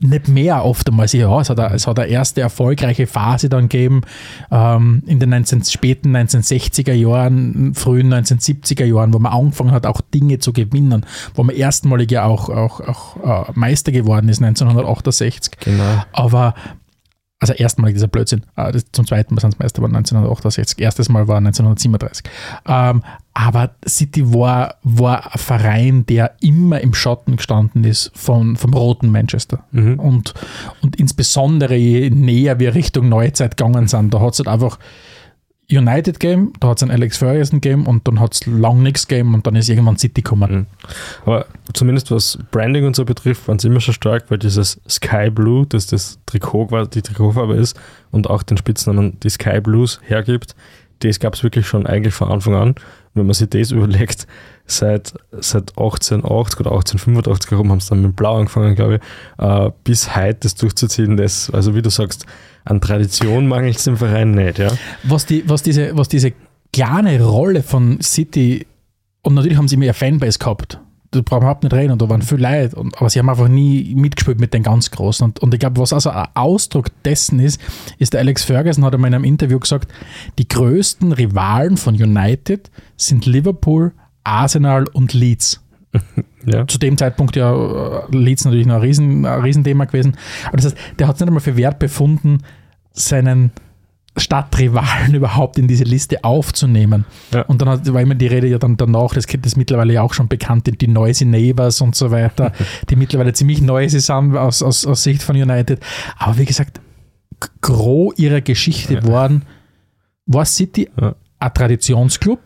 nicht mehr oft einmal. Sie- Ja, es hat, eine, es hat eine erste erfolgreiche Phase dann gegeben ähm, in den 19, späten 1960er Jahren, frühen 1970er Jahren, wo man angefangen hat, auch Dinge zu gewinnen, wo man erstmalig ja auch, auch, auch äh, Meister geworden ist, 1968. Genau. Aber, also erstmalig dieser Blödsinn. Äh, Das, zum zweiten Mal sind es Meister geworden 1968. Erstes Mal war 1937. Ähm, Aber City war, war ein Verein, der immer im Schatten gestanden ist von, vom roten Manchester. Mhm. Und, und insbesondere je näher wir Richtung Neuzeit gegangen sind, da hat es halt einfach United Game, da hat es ein Alex Ferguson Game und dann hat es lang nichts Game und dann ist irgendwann City gekommen. Mhm. Aber zumindest was Branding und so betrifft, waren sie immer schon stark, weil dieses Sky Blue, das das Trikot quasi die Trikotfarbe ist und auch den Spitznamen die Sky Blues hergibt, das gab es wirklich schon eigentlich von Anfang an. Wenn man sich das überlegt, seit, seit 1880 oder 1885 herum haben sie dann mit Blau angefangen, glaube ich, äh, bis heute das durchzuziehen, das, also wie du sagst, an Tradition mangelt es im Verein nicht, ja. Was, die, was, diese, was diese kleine Rolle von City, und natürlich haben sie mehr Fanbase gehabt, da brauchen wir überhaupt nicht reden, und da waren viele Leute, und, aber sie haben einfach nie mitgespielt mit den ganz Großen. Und, und ich glaube, was also ein Ausdruck dessen ist, ist der Alex Ferguson hat einmal in einem Interview gesagt, die größten Rivalen von United sind Liverpool, Arsenal und Leeds. ja. Zu dem Zeitpunkt ja äh, Leeds natürlich noch ein, Riesen, ein Riesenthema gewesen. Aber das heißt, der hat es nicht einmal für wert befunden, seinen Stadtrivalen überhaupt in diese Liste aufzunehmen. Ja. Und dann hat, war immer die Rede ja dann danach, das Kind ist mittlerweile ja auch schon bekannt, die, Noisy Neighbors und so weiter, die mittlerweile ziemlich noisy sind aus, aus, aus Sicht von United. Aber wie gesagt, g- gros ihrer Geschichte Ja. waren, war City Ja. ein Traditionsclub,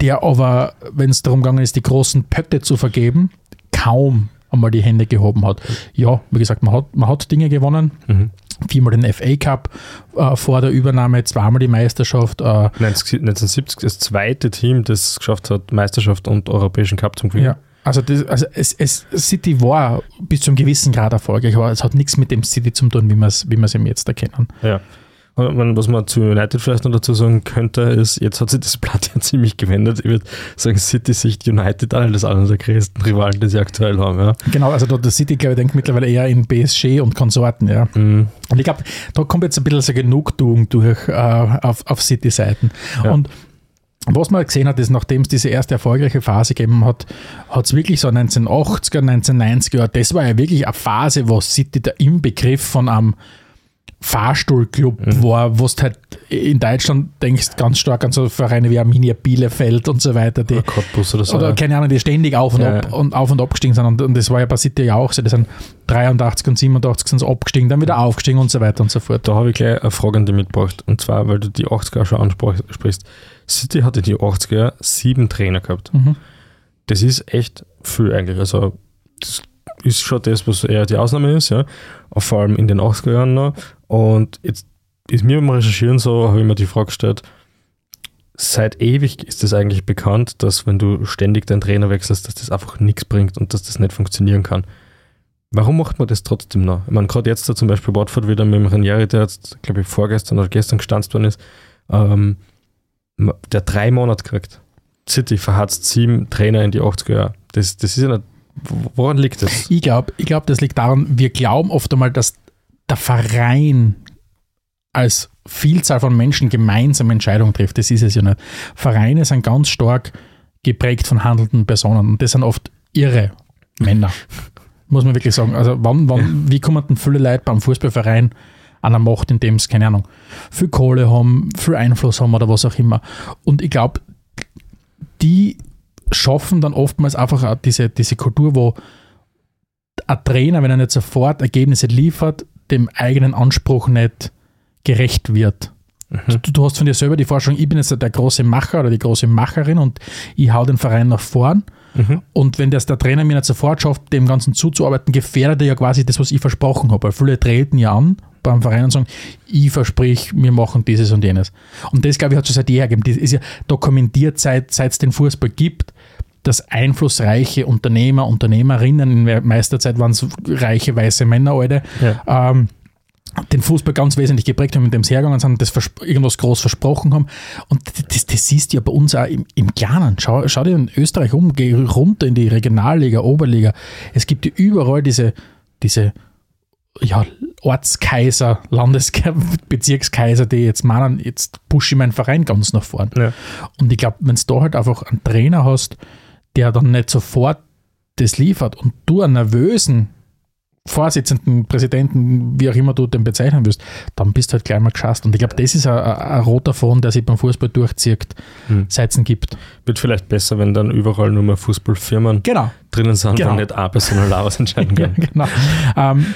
der aber, wenn es darum gegangen ist, die großen Pötte zu vergeben, kaum einmal die Hände gehoben hat. Ja, wie gesagt, man hat, man hat Dinge gewonnen. Mhm. Viermal den FA Cup äh, vor der Übernahme, zweimal die Meisterschaft. Äh, 19- 1970 das zweite Team, das es geschafft hat, Meisterschaft und Europäischen Cup zum Gewinnen. ja. Also, das, also es, es, City war bis zu einem gewissen Grad erfolgreich, aber es hat nichts mit dem City zu tun, wie wir es wie ihm jetzt erkennen. Ja. Was man zu United vielleicht noch dazu sagen könnte, ist, jetzt hat sich das Blatt ja ziemlich gewendet. Ich würde sagen, City sicht United an, das einer der größten Rivalen, die sie aktuell haben. Ja. Genau, also da, der City, glaube ich, denkt mittlerweile eher in PSG und Konsorten, ja. Mhm. Und ich glaube, da kommt jetzt ein bisschen so Genugtuung durch äh, auf, auf City-Seiten. Ja. Und was man gesehen hat, ist, nachdem es diese erste erfolgreiche Phase gegeben hat, hat es wirklich so 1980er, 1990er, das war ja wirklich eine Phase, wo City der Inbegriff von einem Fahrstuhlclub war, wo du halt in Deutschland denkst ganz stark an so Vereine wie Arminia Bielefeld und so weiter, die, Oder Cottbus oder so. oder ja. keine Ahnung, die ständig auf und Ja, ab und auf und abgestiegen sind. Und, und das war ja bei City ja auch so. Die sind 83 und 87 sind sie abgestiegen, dann wieder aufgestiegen und so weiter und so fort. Da habe ich gleich eine Frage an dich mitgebracht. Und zwar, weil du die 80er schon ansprichst. City hatte die 80er sieben Trainer gehabt. Mhm. Das ist echt viel eigentlich. Also, das ist schon das, was eher die Ausnahme ist, ja. Vor allem in den 80er Jahren noch. Und jetzt ist mir beim Recherchieren so, habe ich mir die Frage gestellt, seit ewig ist es eigentlich bekannt, dass wenn du ständig deinen Trainer wechselst, dass das einfach nichts bringt und dass das nicht funktionieren kann. Warum macht man das trotzdem noch? Ich meine, gerade jetzt da zum Beispiel Watford wieder mit dem Ranieri, der jetzt, glaube ich, vorgestern oder gestern gestanzt worden ist, ähm, der drei Monate kriegt. City verhatzt sieben Trainer in die 80er Jahre. Das, das ist ja nicht, woran liegt das? Ich glaube, ich glaub, das liegt daran, wir glauben oft einmal, dass der Verein als Vielzahl von Menschen gemeinsam Entscheidungen trifft. Das ist es ja nicht. Vereine sind ganz stark geprägt von handelnden Personen und das sind oft irre Männer. Muss man wirklich sagen. Also, wann, wann, wie kommen denn viele Leute beim Fußballverein an der Macht, indem sie, keine Ahnung, viel Kohle haben, viel Einfluss haben oder was auch immer. Und ich glaube, die schaffen dann oftmals einfach auch diese, diese Kultur, wo ein Trainer, wenn er nicht sofort Ergebnisse liefert, dem eigenen Anspruch nicht gerecht wird. Du, du hast von dir selber die Vorstellung, ich bin jetzt der große Macher oder die große Macherin und ich hau den Verein nach vorn. Mhm. Und wenn das der Trainer mir nicht sofort schafft, dem Ganzen zuzuarbeiten, gefährdet er ja quasi das, was ich versprochen habe. Weil viele treten ja an beim Verein und sagen, ich versprich, wir machen dieses und jenes. Und das, glaube ich, hat schon seit jeher gegeben. Das ist ja dokumentiert, seit seit es den Fußball gibt, dass einflussreiche Unternehmer, Unternehmerinnen, in der meisten Zeit waren es reiche weiße Männer, Alte, Ja. ähm, den Fußball ganz wesentlich geprägt haben, mit dem sie hergegangen sind, das irgendwas groß versprochen haben. Und das, das siehst du ja bei uns auch im, im Kleinen. Schau, schau dir in Österreich um, geh runter in die Regionalliga, Oberliga. Es gibt ja überall diese, diese ja, Ortskaiser, Landesbezirkskaiser, die jetzt meinen, jetzt pushe ich meinen Verein ganz nach vorn. Ja. Und ich glaube, wenn du da halt einfach einen Trainer hast, der dann nicht sofort das liefert und du einen nervösen Vorsitzenden, Präsidenten, wie auch immer du den bezeichnen willst, dann bist du halt gleich mal geschasst. Und ich glaube, das ist ein, ein, roter Faden, der sich beim Fußball durchzieht, Hm. seit es gibt. Wird vielleicht besser, wenn dann überall nur mehr Fußballfirmen Genau. drinnen sind, Genau. wo nicht eine Person allein was entscheiden Ja, kann. genau. Ähm,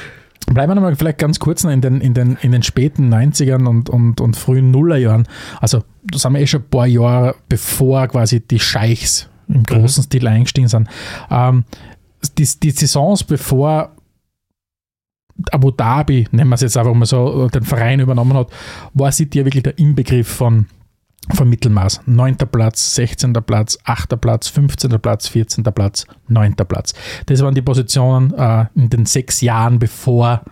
bleiben wir nochmal vielleicht ganz kurz noch in den, in den, in den späten 90ern und, und, und frühen Nullerjahren. Also, da sind wir eh schon ein paar Jahre bevor quasi die Scheichs im großen Stil eingestiegen sind. Ähm, die, die Saisons bevor Abu Dhabi, nennen wir es jetzt einfach mal so, den Verein übernommen hat, war City ja wirklich der Inbegriff von, von Mittelmaß. 9. Platz, 16. Platz, 8. Platz, 15. Platz, 14. Platz, 9. Platz. Das waren die Positionen äh, in den sechs Jahren, bevor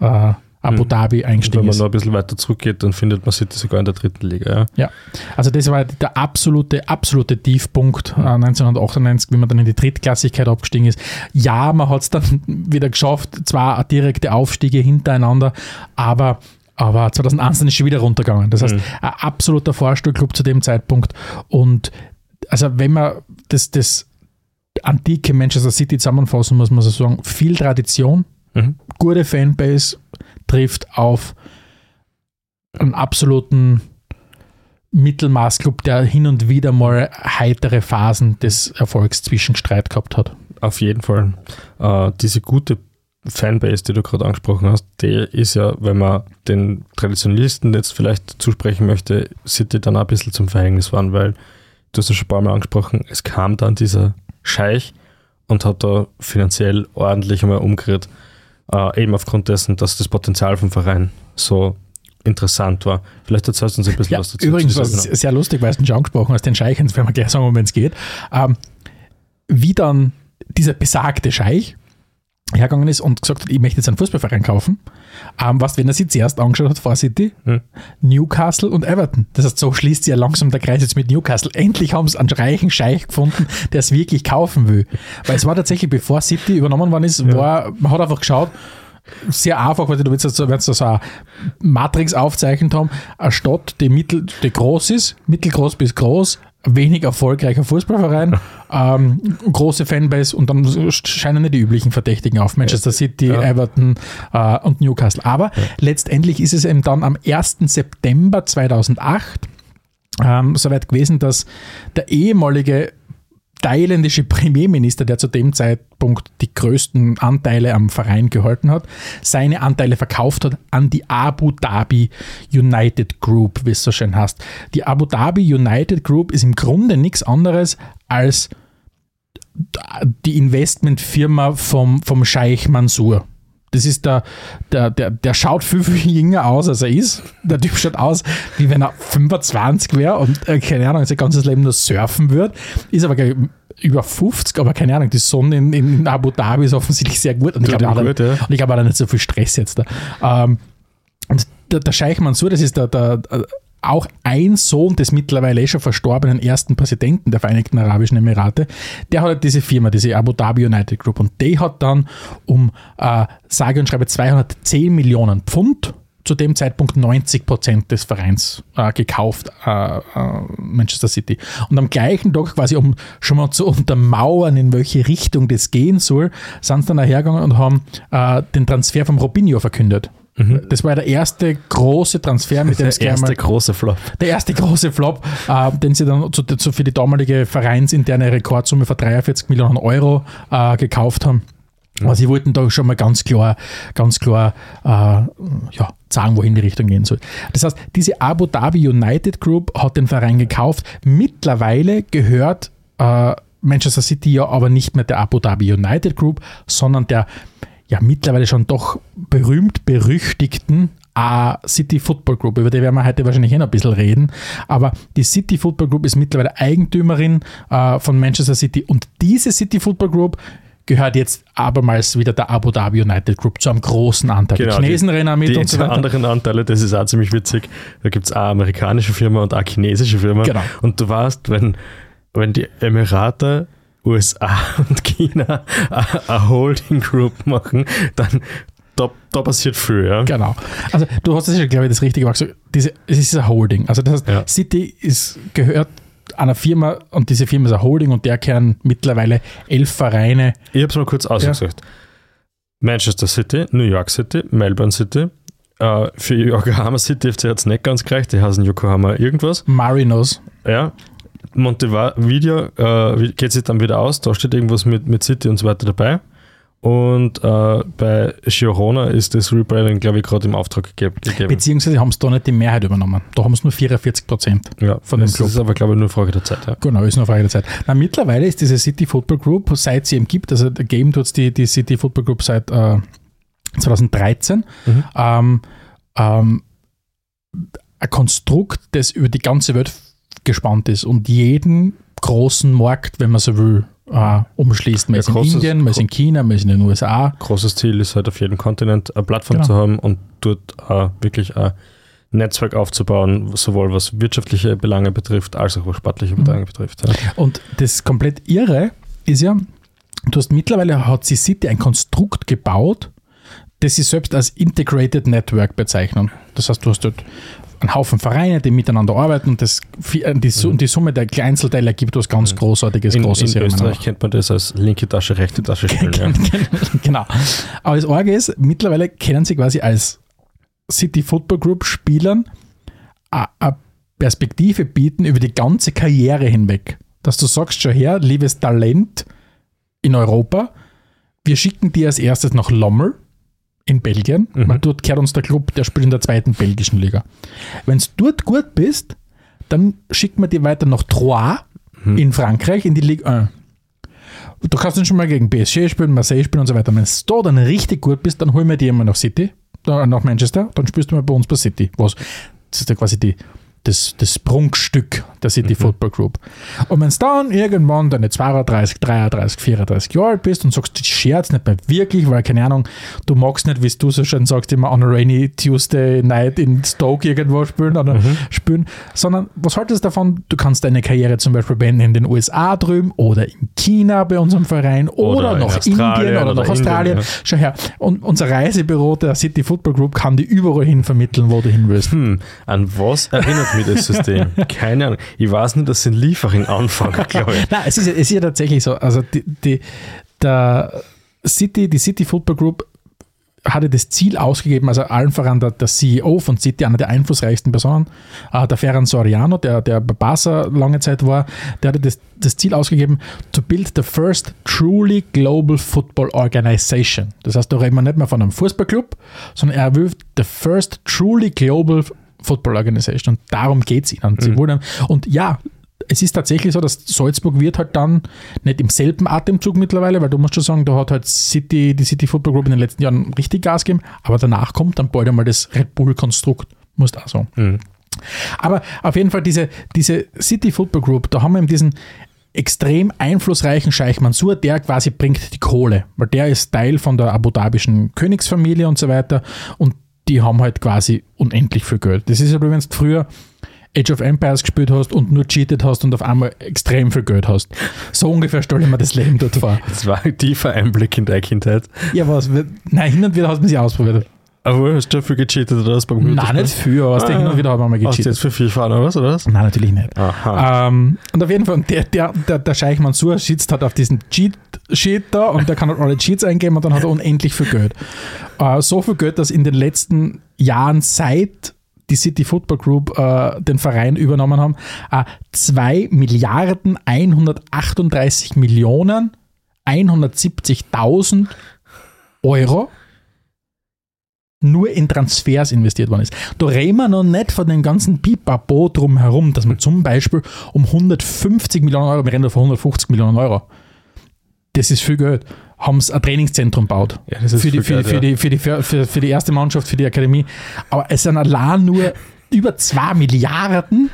äh, Abu Mhm. Dhabi Und wenn eingestiegen man ist. noch ein bisschen weiter zurückgeht, dann findet man City sogar in der dritten Liga. Ja. Ja, also das war der absolute, absolute Tiefpunkt äh, 1998, wie man dann in die Drittklassigkeit abgestiegen ist. Ja, man hat es dann wieder geschafft, zwar direkte Aufstiege hintereinander, aber, aber 2001 dann ist schon wieder runtergegangen. Das heißt, Mhm. ein absoluter Vorstuhlclub zu dem Zeitpunkt. Und also wenn man das, das antike Manchester City zusammenfassen, muss man so sagen, viel Tradition, Mhm. gute Fanbase trifft auf einen absoluten Mittelmaßclub, der hin und wieder mal heitere Phasen des Erfolgs zwischengestreit gehabt hat. Auf jeden Fall. Äh, diese gute Fanbase, die du gerade angesprochen hast, die ist ja, wenn man den Traditionalisten jetzt vielleicht zusprechen möchte, City dann auch ein bisschen zum Verhängnis waren, weil du hast ja schon ein paar Mal angesprochen, es kam dann dieser Scheich und hat da finanziell ordentlich einmal umgerührt, äh, eben aufgrund dessen, dass das Potenzial vom Verein so interessant war. Vielleicht erzählst du uns ein bisschen Ja, was dazu. übrigens dieser- es sehr lustig, weil es den schon angesprochen hast, den Scheich, jetzt werden wir gleich sagen, um wen es geht. Ähm, wie dann dieser besagte Scheich hergegangen ist und gesagt hat, ich möchte jetzt einen Fußballverein kaufen. Ähm, was, wenn er sich zuerst angeschaut hat vor City? Hm. Newcastle und Everton. Das heißt, so schließt sich ja langsam der Kreis jetzt mit Newcastle. Endlich haben sie einen reichen Scheich gefunden, der es wirklich kaufen will. Weil es war tatsächlich, bevor City übernommen worden ist, war, man hat einfach geschaut, sehr einfach, weil du willst jetzt so, wenn so eine Matrix aufzeichnet haben, eine Stadt, die, mittel, die groß ist, mittelgroß bis groß, wenig erfolgreicher Fußballverein, ähm, große Fanbase und dann scheinen nicht die üblichen Verdächtigen auf. Manchester City, Ja. Everton äh, und Newcastle. Aber letztendlich ist es eben dann am 1. September 2008 ähm, soweit gewesen, dass der ehemalige thailändische Premierminister, der zu dem Zeitpunkt die größten Anteile am Verein gehalten hat, seine Anteile verkauft hat an die Abu Dhabi United Group, wie es so schön heißt. Die Abu Dhabi United Group ist im Grunde nichts anderes als die Investmentfirma vom, vom Scheich Mansour. Das ist der, der, der, der schaut viel, viel jünger aus, als er ist. Der Typ schaut aus, wie wenn er 25 wäre und, äh, keine Ahnung, sein ganzes Leben nur surfen wird. Ist aber über 50, aber keine Ahnung, die Sonne in, in Abu Dhabi ist offensichtlich sehr gut. Und ich gut, ja. und ich glaube, er hat nicht so viel Stress jetzt da. Ähm, und der, der Scheich Mansour, das ist der, der, auch ein Sohn des mittlerweile eh schon verstorbenen ersten Präsidenten der Vereinigten Arabischen Emirate, der hat halt diese Firma, diese Abu Dhabi United Group und die hat dann um äh, sage und schreibe 210 Millionen Pfund zu dem Zeitpunkt 90 Prozent des Vereins äh, gekauft, äh, äh, Manchester City. Und am gleichen Tag, quasi um schon mal zu untermauern, in welche Richtung das gehen soll, sind sie dann hergegangen und haben äh, den Transfer vom Robinho verkündet. Das war der erste große Transfer, mit dem Mhm. der erste große Flop. der erste große Flop, äh, den sie dann zu, zu, für die damalige vereinsinterne Rekordsumme von 43 Millionen Euro äh, gekauft haben. Aber sie wollten da schon mal ganz klar, ganz klar äh, ja, sagen, wohin die Richtung gehen soll. Das heißt, diese Abu Dhabi United Group hat den Verein gekauft. Mittlerweile gehört äh, Manchester City ja aber nicht mehr der Abu Dhabi United Group, sondern der ja mittlerweile schon doch berühmt berüchtigten City Football Group, über die werden wir heute wahrscheinlich eh noch ein bisschen reden. Aber die City Football Group ist mittlerweile Eigentümerin äh, von Manchester City und diese City Football Group gehört jetzt abermals wieder der Abu Dhabi United Group zu einem großen Anteil. Genau, die Chinesen rennen mit Die und so weiter. anderen Anteile, das ist auch ziemlich witzig. Da gibt es eine amerikanische Firma und eine chinesische Firma. Genau. Und du weißt, wenn, wenn die Emirate, USA und China eine- eine Holding Group machen, dann da, da passiert viel. Ja? Genau. Also du hast das ja, glaube ich, das Richtige gesagt. Diese, es ist ein Holding. Also das heißt, Ja. City ist, gehört einer Firma und diese Firma ist ein Holding und der kehren mittlerweile elf Vereine. Ich habe es mal kurz ausgesucht. Manchester City, New York City, Melbourne City. Äh, für Yokohama City FC hat es nicht ganz gereicht, die heißen Yokohama irgendwas. Marinos. Ja. Montevideo äh, geht sich dann wieder aus, da steht irgendwas mit, mit City und so weiter dabei. Und äh, bei Girona ist das Rebranding, glaube ich, gerade im Auftrag gegeben. Beziehungsweise haben sie da nicht die Mehrheit übernommen. Da haben sie nur 44 Prozent. Ja, von dem das Club. ist aber, glaube ich, nur Frage der Zeit. Ja. Genau, ist nur eine Frage der Zeit. Na, mittlerweile ist diese City Football Group, seit sie eben gibt, also geben tut die, die City Football Group seit äh, 2013, Mhm. ähm, ähm, ein Konstrukt, das über die ganze Welt gespannt ist und jeden großen Markt, wenn man so will, äh, umschließt. Man Ja, ist in Indien, man ist in China, man ist in den USA. Großes Ziel ist halt auf jedem Kontinent eine Plattform Genau. zu haben und dort äh, wirklich ein Netzwerk aufzubauen, sowohl was wirtschaftliche Belange betrifft, als auch was sportliche Mhm. Belange betrifft. Ja. Und das komplett Irre ist ja, du hast mittlerweile hat die City ein Konstrukt gebaut, das sie selbst als Integrated Network bezeichnen. Das heißt, du hast dort einen Haufen Vereine, die miteinander arbeiten und das, die, Su- die Summe der Einzelteile ergibt was ganz Großartiges, Mhm. In, Großes. in Österreich kennt man das als linke Tasche, rechte Tasche spielen. ja. genau. Aber das Orge ist, mittlerweile können sie quasi als City Football Group Spielern a Perspektive bieten über die ganze Karriere hinweg. Dass du sagst, schon her, liebes Talent in Europa, wir schicken dir als erstes nach Lommel in Belgien, Mhm. weil dort kehrt uns der Club, der spielt in der zweiten belgischen Liga. Wenn du dort gut bist, dann schicken wir dir weiter nach Troyes in Frankreich in die Ligue 1. Du kannst dann schon mal gegen PSG spielen, Marseille spielen und so weiter. Wenn du da dann richtig gut bist, dann holen wir dich immer nach City, nach Manchester, dann spielst du mal bei uns bei City. Was? Das ist ja quasi die, das, das Prunkstück der City Football Group. Und wenn du dann irgendwann deine 32, 33, 34 Jahre alt bist und sagst, ich scherz nicht mehr wirklich, weil, keine Ahnung, du magst nicht, wie du so schön sagst, immer on a rainy Tuesday night in Stoke irgendwo spielen oder spielen, sondern was haltest du davon? Du kannst deine Karriere zum Beispiel beenden in den USA drüben oder in China bei unserem Verein oder, Oder in nach Australien Indien oder, oder nach Indien, Australien. ja. Schau her, und unser Reisebüro der City Football Group kann dich überall hin vermitteln, wo du hin willst. Hm, an was erinnert mich das System? Keine Ahnung. Ich weiß nicht, dass sie in Liefering anfangen, glaube ich. Nein, es ist, ja- es ist ja tatsächlich so. Also die, die, der City, die City Football Group hatte das Ziel ausgegeben, also allen voran der, der CEO von City, einer der einflussreichsten Personen, äh, der Ferran Soriano, der, der bei Barca lange Zeit war, der hatte das, das Ziel ausgegeben, to build the first truly global football organization. Das heißt, da reden wir nicht mehr von einem Fußballclub, sondern er will the first truly global football organization. Und darum geht es ihnen. Sie wollen, und ja, es ist tatsächlich so, dass Salzburg wird halt dann nicht im selben Atemzug mittlerweile, weil du musst schon sagen, da hat halt City, die City Football Group in den letzten Jahren richtig Gas gegeben, aber danach kommt dann bald einmal das Red Bull-Konstrukt, musst auch sagen. Mhm. Aber auf jeden Fall diese, diese City Football Group, da haben wir eben diesen extrem einflussreichen Scheich Mansur, der quasi bringt die Kohle, weil der ist Teil von der abu dhabischen Königsfamilie und so weiter und die haben halt quasi unendlich viel Geld. Das ist ja, wie wenn du früher Age of Empires gespielt hast und nur cheatet hast und auf einmal extrem viel Geld hast. So ungefähr stelle ich mir das Leben dort vor. Das war ein tiefer Einblick in deine Kindheit. Ja, was? Nein, hin und wieder hat man sich ausprobiert. Aber hast du dafür gecheatet oder was beim Nein, Computerspielen? nicht viel, aber Ah, hin und wieder hat man mal Hast du gecheatet. jetzt für FIFA oder was, oder was? Nein, natürlich nicht. Aha. Ähm, und auf jeden Fall, der, der, der, der Scheich Mansur schießt halt auf diesen Cheat-Sheet da und der kann halt alle Cheats eingeben und dann hat er unendlich viel Geld. Äh, so viel Geld, dass in den letzten Jahren seit die City Football Group äh, den Verein übernommen haben, äh, 2 Milliarden 138 Millionen 170.000 Euro nur in Transfers investiert worden ist. Da reden wir noch nicht von dem ganzen Pipapo drumherum, dass man zum Beispiel um 150 Millionen Euro, wir reden von 150 Millionen Euro, das ist viel Geld, haben sie ein Trainingszentrum gebaut. Ja, für, die, viel für, Geld, für, die, für, die, für, für die erste Mannschaft, für die Akademie. Aber es sind allein nur über 2 Milliarden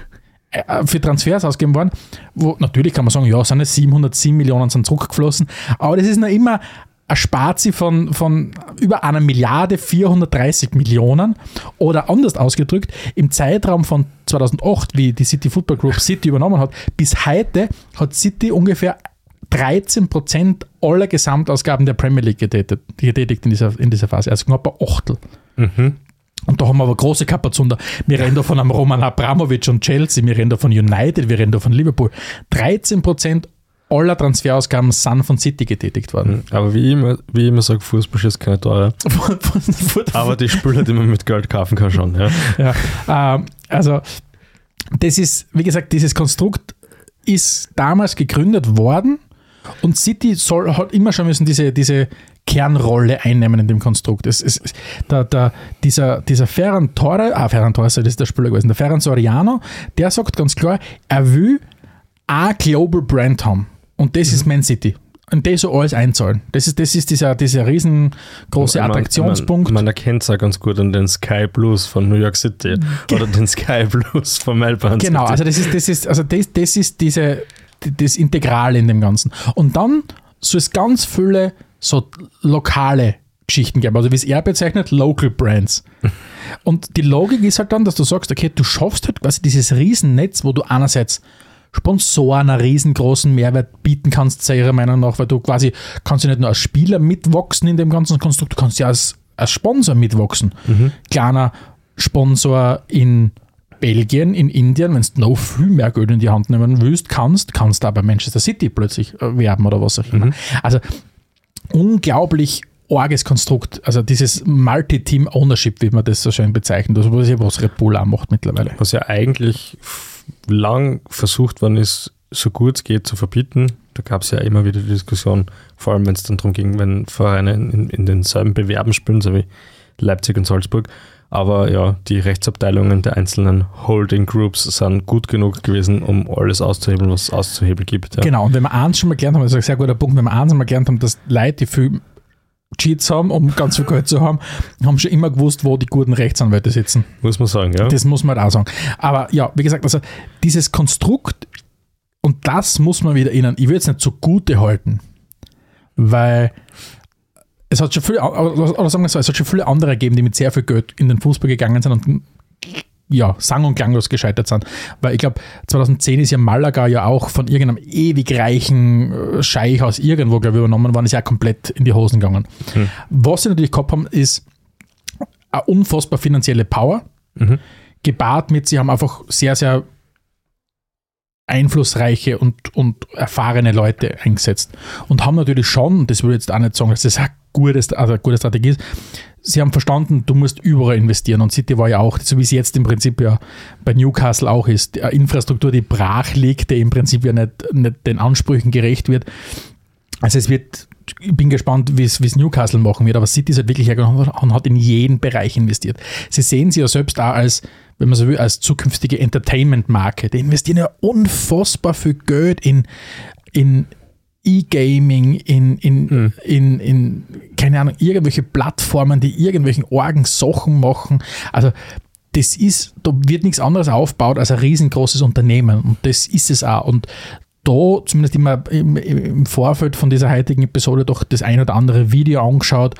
äh, für Transfers ausgegeben worden, wo natürlich kann man sagen, ja, sind es 707 Millionen sind zurückgeflossen, aber das ist noch immer ein Spazi von, von über einer Milliarde 430 Millionen oder anders ausgedrückt, im Zeitraum von 2008, wie die City Football Group City übernommen hat, bis heute hat City ungefähr 13 Prozent aller Gesamtausgaben der Premier League getätigt, getätigt in, dieser, in dieser Phase, also knapp ein Achtel. Mhm. Und da haben wir aber große Kapazunder. Wir reden da von einem Roman Abramovic und Chelsea, wir reden da von United, wir reden da von Liverpool. 13% aller Transferausgaben sind von City getätigt worden. Aber wie ich immer, wie ich immer sage, Fußball schießt keine Tore. Aber die Spieler, die man mit Geld kaufen kann, schon. Ja. Ja, ähm, also das ist, wie gesagt, dieses Konstrukt ist damals gegründet worden und City soll, hat immer schon müssen diese, diese Kernrolle einnehmen in dem Konstrukt. Es, es, der, der, dieser, dieser Ferran Torre, ah, Ferran Torres, das ist der Spieler gewesen, der Ferran Soriano, der sagt ganz klar, er will ein Global Brand haben. Und das ist Man City. Und das soll alles einzahlen. Das ist, das ist dieser, dieser riesengroße Man- Attraktionspunkt. Man, man erkennt es auch ganz gut an den Sky Blues von New York City oder den Sky Blues von Melbourne Genau, City. also das ist, das ist, also das, das ist diese, das Integral in dem Ganzen. Und dann soll es ganz viele so lokale Geschichten geben. Also wie es er bezeichnet, Local Brands. Und die Logik ist halt dann, dass du sagst, okay, du schaffst halt quasi dieses Riesennetz, wo du einerseits Sponsoren einen riesengroßen Mehrwert bieten kannst, sei ihrer Meinung nach, weil du quasi kannst ja nicht nur als Spieler mitwachsen in dem ganzen Konstrukt, du kannst ja als, als Sponsor mitwachsen. Kleiner Sponsor in Belgien, in Indien, wenn du noch viel mehr Geld in die Hand nehmen willst, kannst, kannst du bei Manchester City plötzlich äh, werben oder was auch immer. Also unglaublich orges Konstrukt, also dieses Multi-Team-Ownership, wie man das so schön bezeichnet, das was ja was Red Bull auch macht mittlerweile. Was ja eigentlich lang versucht worden ist, so gut es geht zu verbieten. Da gab es ja immer wieder die Diskussion, vor allem wenn es dann darum ging, wenn Vereine in, in denselben Bewerben spielen, so wie Leipzig und Salzburg. Aber ja, die Rechtsabteilungen der einzelnen Holding Groups sind gut genug gewesen, um alles auszuhebeln, was es auszuhebeln gibt. Ja. Genau, und wenn wir eins schon mal gelernt haben, das ist ein sehr guter Punkt, wenn wir eins schon mal gelernt haben, dass Leute, die viel Cheats haben, um ganz viel Geld zu haben, haben schon immer gewusst, wo die guten Rechtsanwälte sitzen. Muss man sagen, ja. Das muss man halt auch sagen. Aber ja, wie gesagt, also dieses Konstrukt, und das muss man wieder ihnen, ich würde es nicht zugute halten, weil es hat schon viele, oder sagen wir so, es hat schon viele andere gegeben, die mit sehr viel Geld in den Fußball gegangen sind und ja, sang- und klanglos gescheitert sind. Weil ich glaube, 2010 ist ja Malaga ja auch von irgendeinem ewig reichen äh, Scheich aus irgendwo, glaube ich, übernommen worden, ist ja komplett in die Hosen gegangen. Was sie natürlich gehabt haben, ist eine unfassbar finanzielle Power, gepaart mit, sie haben einfach sehr, sehr einflussreiche und, und erfahrene Leute eingesetzt. Und haben natürlich schon, das will ich jetzt auch nicht sagen, dass das eine gute, also eine gute Strategie ist, sie haben verstanden, du musst überall investieren. Und City war ja auch, so wie es jetzt im Prinzip ja bei Newcastle auch ist, eine Infrastruktur, die brach liegt, die im Prinzip ja nicht, nicht den Ansprüchen gerecht wird. Also es wird, ich bin gespannt, wie es Newcastle machen wird, aber City ist halt wirklich hergegangen und hat in jeden Bereich investiert. Sie sehen sie ja selbst auch als, wenn man so will, als zukünftige Entertainment-Marke. Die investieren ja unfassbar viel Geld in, in E-Gaming, in, in, in, in, keine Ahnung, irgendwelche Plattformen, die irgendwelchen Orgen Sachen machen. Also das ist, da wird nichts anderes aufgebaut als ein riesengroßes Unternehmen und das ist es auch. Und da, zumindest immer im, im Vorfeld von dieser heutigen Episode, doch das ein oder andere Video angeschaut.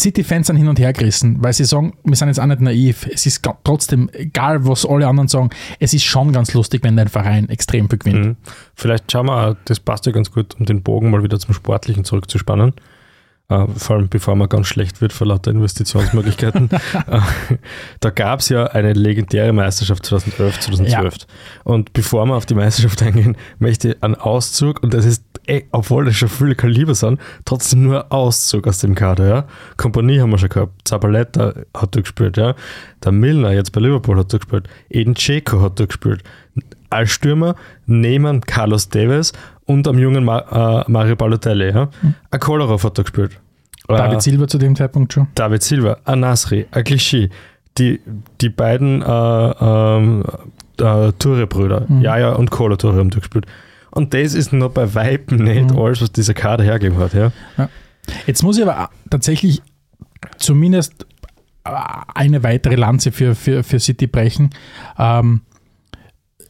City-Fans sind hin und her gerissen, weil sie sagen, wir sind jetzt auch nicht naiv. Es ist trotzdem, egal was alle anderen sagen, es ist schon ganz lustig, wenn dein Verein extrem viel gewinnt. Mhm. Vielleicht schauen wir, das passt ja ganz gut, um den Bogen mal wieder zum Sportlichen zurückzuspannen. Äh, vor allem bevor man ganz schlecht wird vor lauter Investitionsmöglichkeiten. äh, da gab es ja eine legendäre Meisterschaft 2011, 2012. Und bevor wir auf die Meisterschaft eingehen, möchte ich einen Auszug, und das ist, eh, obwohl das schon viele Kaliber sind, trotzdem nur Auszug aus dem Kader. Ja? Kompanie haben wir schon gehabt, Zabaleta hat gespielt, ja? der Milner jetzt bei Liverpool hat gespielt, Eden Dzeko hat gespielt, als Stürmer neben Carlos Tevez und am jungen Ma äh, Mario Balotelli. Ja? Ein Kolarov hat da gespielt. Mhm. David Äh, Silva zu dem Zeitpunkt schon. David Silva, ein Nasri, ein Clichy, die, die beiden äh, ähm, äh, Toure-Brüder, Jaja und Kola Toure haben da gespielt. Und das ist noch bei Weitem nicht alles, was dieser Kader hergegeben hat. Ja? Jetzt muss ich aber tatsächlich zumindest äh, eine weitere Lanze für, für, für City brechen. Ähm,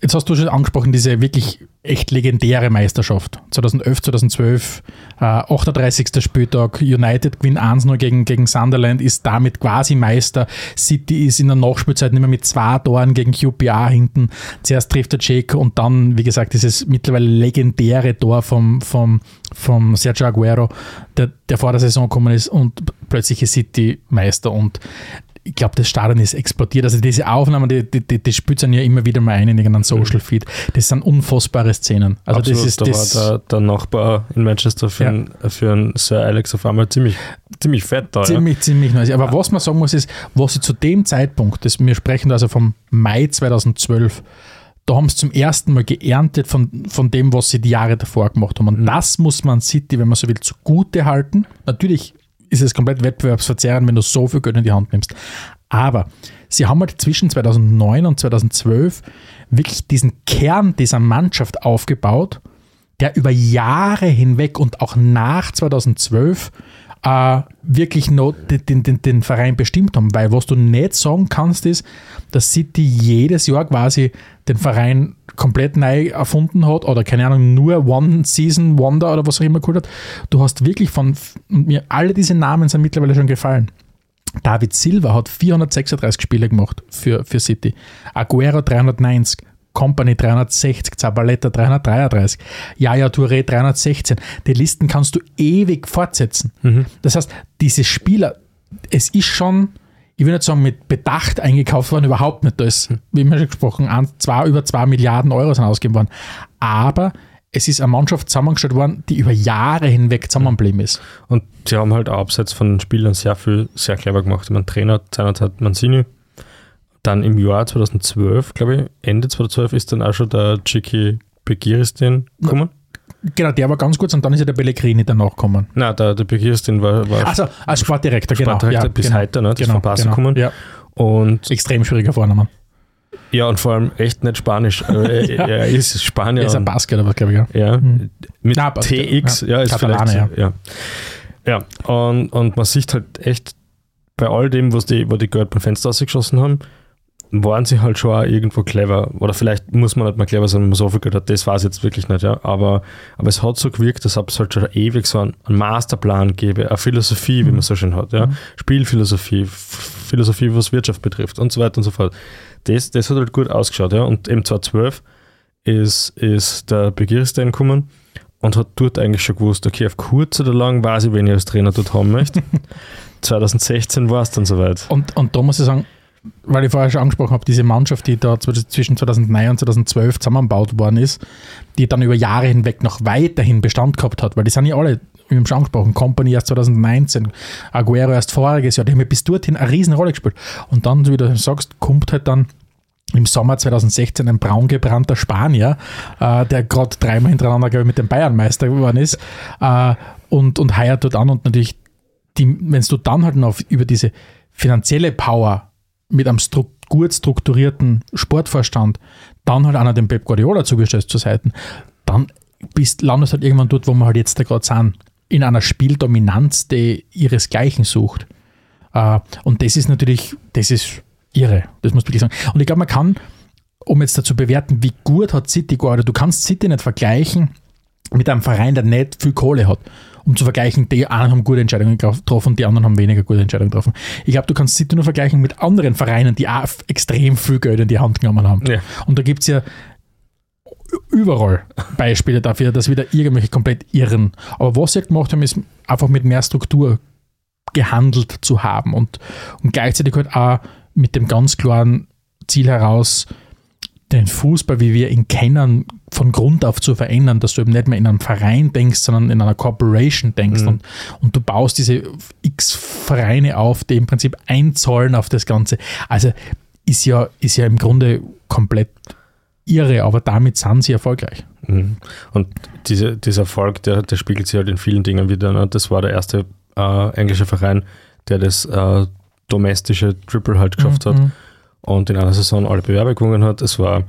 jetzt hast du schon angesprochen, diese wirklich echt legendäre Meisterschaft. 2011, 2012, äh, 38. Spieltag, United gewinnt 1-0 gegen, gegen Sunderland, ist damit quasi Meister. City ist in der Nachspielzeit nicht mehr mit zwei Toren gegen QPR hinten. Zuerst trifft der Jake und dann, wie gesagt, dieses mittlerweile legendäre Tor vom, vom, vom Sergio Aguero, der, der vor der Saison gekommen ist und plötzlich ist City Meister und ich glaube, das Stadion ist explodiert. Also diese Aufnahmen, die, die, die, die spützen ja immer wieder mal ein in irgendeinem Social Feed. Das sind unfassbare Szenen. Also Absolut, das ist da das. war der, der Nachbar in Manchester für, Ja. einen, für einen Sir Alex auf einmal ziemlich, ziemlich fett da. Ziemlich, ziemlich nice. Aber was man sagen muss, ist, was sie zu dem Zeitpunkt, das, wir sprechen also vom Mai 2012, da haben sie zum ersten Mal geerntet von, von dem, was sie die Jahre davor gemacht haben. Und das muss man City, wenn man so will, zugute halten. Natürlich ist es komplett wettbewerbsverzerrend, wenn du so viel Geld in die Hand nimmst. Aber sie haben halt zwischen 2009 und 2012 wirklich diesen Kern dieser Mannschaft aufgebaut, der über Jahre hinweg und auch nach 2012 äh, wirklich noch den, den, den, Verein bestimmt haben. Weil was du nicht sagen kannst, ist, dass City jedes Jahr quasi den Verein komplett neu erfunden hat oder keine Ahnung, nur One Season Wonder oder was auch immer geholt hat. Du hast wirklich von, mir alle diese Namen sind mittlerweile schon gefallen. David Silva hat 436 Spiele gemacht für, für City. Aguero 390, Company 360, Zabaleta 333, Yaya Touré 316. Die Listen kannst du ewig fortsetzen. Das heißt, diese Spieler, es ist schon, ich will nicht sagen mit Bedacht eingekauft worden, überhaupt nicht. Da ist, wie wir schon gesprochen, ein, zwei, über 2 Milliarden Euro sind ausgegeben worden. Aber es ist eine Mannschaft zusammengestellt worden, die über Jahre hinweg zusammengeblieben ist. Und sie haben halt auch abseits von den Spielern sehr viel, sehr clever gemacht. Mein Trainer seinerzeit Mancini. Dann im Jahr 2012, glaube ich, Ende 2012 ist dann auch schon der Chiki Begiristin gekommen. Genau, der war ganz kurz und dann ist ja der Pellegrini danach gekommen. Nein, der, der Begiristin war, war Also als Sportdirektor, genau. Sportdirektor ja, bis genau, heute, ne? Das ist genau, von Barca genau, gekommen. Ja, Und extrem schwieriger Vorname. ja, und vor allem echt nicht Spanisch. Äh, Ja. Er ist Spanier. Er ist ein Basket, aber glaube ich, ja. Ja, mit Na, aber- TX, ja, ja, ist Katalane, vielleicht. Ja, ja. Und, und man sieht halt echt, bei all dem, was die, wo die Geld beim Fenster rausgeschossen haben, waren sie halt schon auch irgendwo clever. Oder vielleicht muss man nicht mal clever sein, wenn man so viel Geld hat, das war es jetzt wirklich nicht, ja. Aber, aber es hat so gewirkt, ob es halt schon ewig so einen, einen Masterplan gäbe, eine Philosophie, wie man so schön hat, ja. Spielphilosophie, F- Philosophie, was Wirtschaft betrifft und so weiter und so fort. Das, das hat halt gut ausgeschaut, ja. Und im 2012 ist, ist der Begierstein gekommen und hat dort eigentlich schon gewusst, okay, auf kurz oder lang weiß ich, wen ich als Trainer dort haben möchte. 2016 war es dann soweit. Und, und da muss ich sagen, weil ich vorher schon angesprochen habe, diese Mannschaft, die da zw- zwischen 2009 und 2012 zusammengebaut worden ist, die dann über Jahre hinweg noch weiterhin Bestand gehabt hat, weil die sind ja alle, wie wir schon angesprochen, Company erst 2019, Aguero erst voriges Jahr, die haben ja bis dorthin eine riesen Rolle gespielt. Und dann, wie du sagst, kommt halt dann im Sommer 2016 ein braungebrannter Spanier, äh, der gerade dreimal hintereinander, glaube ich, mit dem Bayernmeister geworden ist äh, und, und heiert dort an und natürlich, wenn du dann halt noch über diese finanzielle Power mit einem stru gut strukturierten Sportvorstand dann halt einer dem Pep Guardiola zugestellt zur Seite, dann bist, landest halt irgendwann dort, wo wir halt jetzt gerade sind, in einer Spieldominanz, die ihresgleichen sucht. Äh, und das ist natürlich, das ist irre, das muss man wirklich sagen. Und ich glaube, man kann, um jetzt dazu bewerten, wie gut hat City gearbeitet, du kannst City nicht vergleichen mit einem Verein, der nicht viel Kohle hat. Um zu vergleichen, die einen haben gute Entscheidungen getroffen, die anderen haben weniger gute Entscheidungen getroffen. Ich glaube, du kannst City nur vergleichen mit anderen Vereinen, die auch extrem viel Geld in die Hand genommen haben. Ja. Und da gibt es ja überall Beispiele dafür, dass wieder irgendwelche komplett irren. Aber was sie gemacht haben, ist einfach mit mehr Struktur gehandelt zu haben und, und gleichzeitig halt auch mit dem ganz klaren Ziel heraus, den Fußball, wie wir ihn kennen, von Grund auf zu verändern, dass du eben nicht mehr in einem Verein denkst, sondern in einer Corporation denkst Mhm. und, und du baust diese x Vereine auf, die im Prinzip einzahlen auf das Ganze. Also ist ja, ist ja im Grunde komplett irre, aber damit sind sie erfolgreich. Mhm. Und diese, dieser Erfolg, der, der spiegelt sich halt in vielen Dingen wieder. Ne? Das war der erste äh, englische Verein, der das äh, domestische Triple halt geschafft hat Mhm. Und in einer Saison alle Bewerbe gewonnen hat. Es war,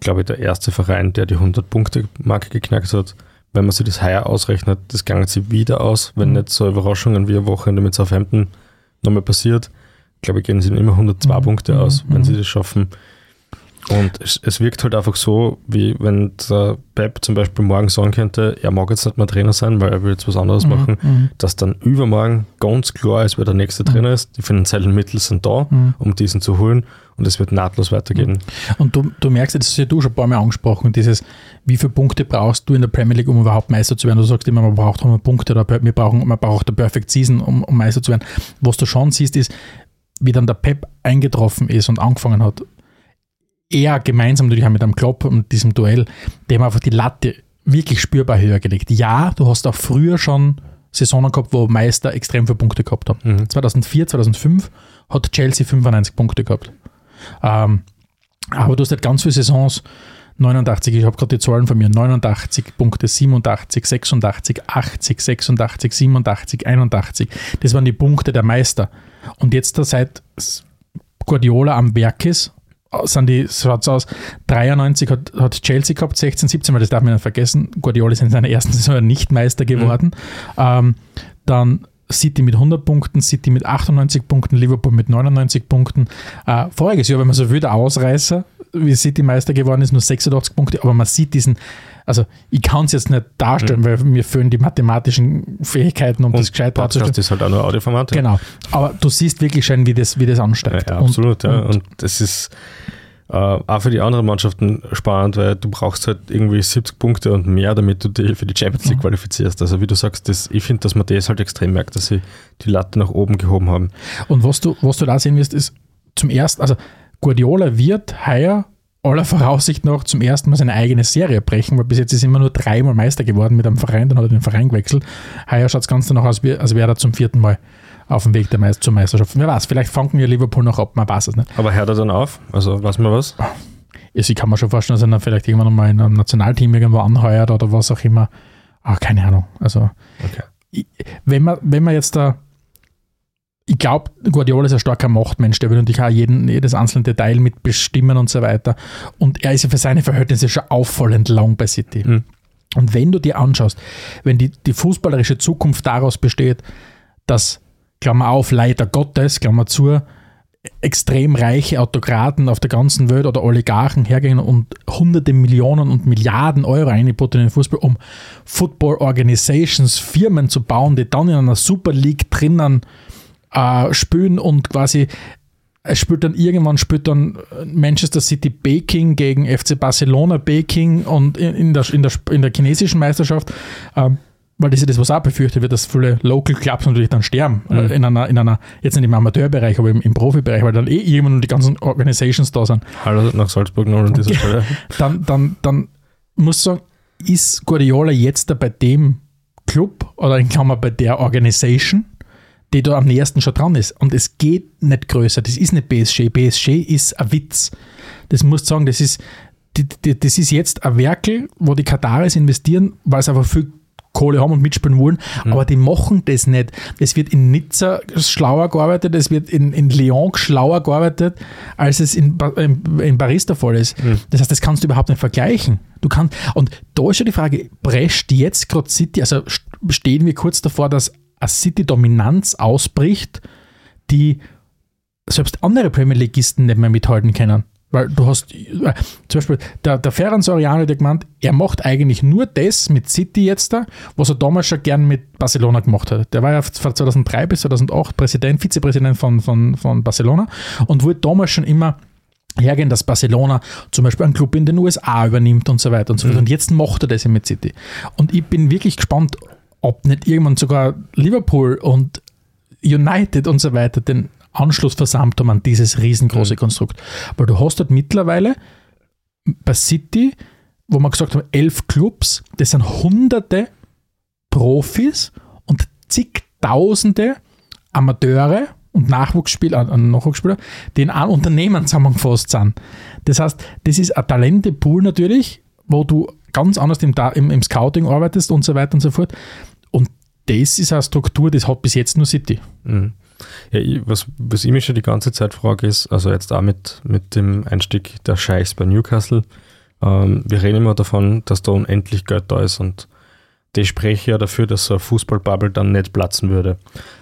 glaube ich, der erste Verein, der die 100-Punkte-Marke geknackt hat. Wenn man sich das heuer ausrechnet, das gange sie wieder aus, wenn Mhm. nicht so Überraschungen wie ein Wochenende mit Southampton nochmal passiert. Glaube ich, gehen sie immer 102 Mhm. Punkte aus, Mhm. wenn sie das schaffen. Und es, es wirkt halt einfach so, wie wenn der Pep zum Beispiel morgen sagen könnte, er mag jetzt nicht mehr Trainer sein, weil er will jetzt was anderes machen, Mhm. dass dann übermorgen ganz klar ist, wer der nächste Trainer ist. Die finanziellen Mittel sind da, Mhm. um diesen zu holen und es wird nahtlos weitergehen. Und du, du merkst, das hast ja du schon ein paar Mal angesprochen, dieses, wie viele Punkte brauchst du in der Premier League, um überhaupt Meister zu werden? Du sagst immer, man braucht 100 Punkte oder wir brauchen, man braucht eine Perfect Season, um, um Meister zu werden. Was du schon siehst, ist, wie dann der Pep eingetroffen ist und angefangen hat, er gemeinsam natürlich auch mit einem Klopp und diesem Duell, dem einfach die Latte wirklich spürbar höher gelegt. Ja, du hast auch früher schon Saisonen gehabt, wo Meister extrem viele Punkte gehabt haben. Mhm. 2004, 2005 hat Chelsea 95 Punkte gehabt. Ähm, aber du hast halt ganz viele Saisons, 89, ich habe gerade die Zahlen von mir, 89 Punkte, 87, 86, 80, 86, 87, 81. Das waren die Punkte der Meister. Und jetzt da seit Guardiola am Werk ist, sind die, schaut's aus, 93 hat, hat Chelsea gehabt, 16, 17, weil das darf man nicht vergessen, Guardiola ist in seiner ersten Saison nicht Meister geworden. Ähm, dann City mit 100 Punkten, City mit 98 Punkten, Liverpool mit 99 Punkten. Äh, voriges Jahr, wenn man so will, der Ausreißer, wie City Meister geworden ist, nur 86 Punkte, aber man sieht diesen, also ich kann es jetzt nicht darstellen, weil mir fehlen die mathematischen Fähigkeiten, um das gescheit darzustellen. ist halt auch nur Audioformat. Genau, aber du siehst wirklich schön, wie das, wie das ansteigt. Ja, Und- absolut, ja. und- Und das ist äh, auch für die anderen Mannschaften spannend, weil du brauchst halt irgendwie 70 Punkte und mehr, damit du dich für die Champions League qualifizierst. Also wie du sagst, das, ich finde, dass man das halt extrem merkt, dass sie die Latte nach oben gehoben haben. Und was du, was du da sehen wirst, ist zum ersten, also Guardiola wird heuer aller Voraussicht nach zum ersten Mal seine eigene Serie brechen, weil bis jetzt ist er immer nur dreimal Meister geworden mit einem Verein, dann hat er den Verein gewechselt. Heuer schaut es ganz danach aus, als wäre er zum vierten Mal auf dem Weg der Meist zur Meisterschaft. Wer weiß, vielleicht fangen wir Liverpool noch ab, man weiß es nicht. Aber hört er dann auf? Also weiß man was? Also ich kann mir schon vorstellen, dass er dann vielleicht irgendwann mal in einem Nationalteam irgendwo anheuert oder was auch immer. Ah, keine Ahnung. Also Okay. ich- wenn man, wenn man jetzt da, ich glaube, Guardiola ist ein starker Machtmensch, der will natürlich auch jeden, jedes einzelne Detail mitbestimmen und so weiter. Und er ist ja für seine Verhältnisse schon auffallend lang bei City. Mhm. Und wenn du dir anschaust, wenn die, die fußballerische Zukunft daraus besteht, dass, Klammer auf, leider Gottes, Klammer zu, extrem reiche Autokraten auf der ganzen Welt oder Oligarchen hergehen und hunderte Millionen und Milliarden Euro einputten in den Fußball, um Football Organizations, Firmen zu bauen, die dann in einer Super League drinnen äh, spielen und quasi es spielt dann irgendwann spielt dann Manchester City Baking gegen FC Barcelona Baking und in, in, der, in, der, in der chinesischen Meisterschaft, ähm, weil das ist das, was auch befürchtet wird, dass viele Local Clubs natürlich dann sterben. Mhm. Äh, in, einer, in einer, jetzt nicht im Amateurbereich, aber im, im Profibereich, weil dann eh irgendwann nur die ganzen Organizations da sind. Hallo nach Salzburg noch an dieser Stelle. Dann, dann, dann muss ich sagen, ist Guardiola jetzt da bei dem Club oder in Klammer bei der Organisation, die da am nächsten schon dran ist. Und es geht nicht größer. Das ist nicht PSG. PSG ist ein Witz. Das muss ich sagen, das ist, das ist jetzt ein Werkel, wo die Kataris investieren, weil sie einfach viel Kohle haben und mitspielen wollen, aber die machen das nicht. Es wird in Nizza schlauer gearbeitet, es wird in, in Lyon schlauer gearbeitet, als es in, in, in Paris der Fall ist. Das heißt, das kannst du überhaupt nicht vergleichen. Du kannst, und da ist ja die Frage, prescht jetzt gerade City, also st- stehen wir kurz davor, dass eine City-Dominanz ausbricht, die selbst andere Premier Leagueisten nicht mehr mithalten können. Weil du hast, äh, zum Beispiel, der, der Ferran Soriano, der gemeint, er macht eigentlich nur das mit City jetzt da, was er damals schon gern mit Barcelona gemacht hat. Der war ja von 2003 bis 2008 Präsident, Vizepräsident von, von, von Barcelona und wollte damals schon immer hergehen, dass Barcelona zum Beispiel einen Club in den USA übernimmt und so weiter und so fort. Und jetzt macht er das ja mit City. Und ich bin wirklich gespannt, ob nicht irgendwann sogar Liverpool und United und so weiter den Anschluss versammelt haben an dieses riesengroße Konstrukt. Weil du hast dort mittlerweile bei City, wo man gesagt haben, elf Clubs, das sind hunderte Profis und zigtausende Amateure und Nachwuchsspieler, äh, Nachwuchsspieler, die in einem Unternehmen zusammengefasst sind. Das heißt, das ist ein Talentepool natürlich, wo du ganz anders im, im, im Scouting arbeitest und so weiter und so fort. Das ist eine Struktur, das hat bis jetzt nur City. Mhm. Ja, ich, was, was ich mich schon die ganze Zeit frage, ist, also jetzt auch mit, mit dem Einstieg der Scheichs bei Newcastle, ähm, wir reden immer davon, dass da unendlich Geld da ist und das spreche ja dafür, dass so eine Fußballbubble dann nicht platzen würde.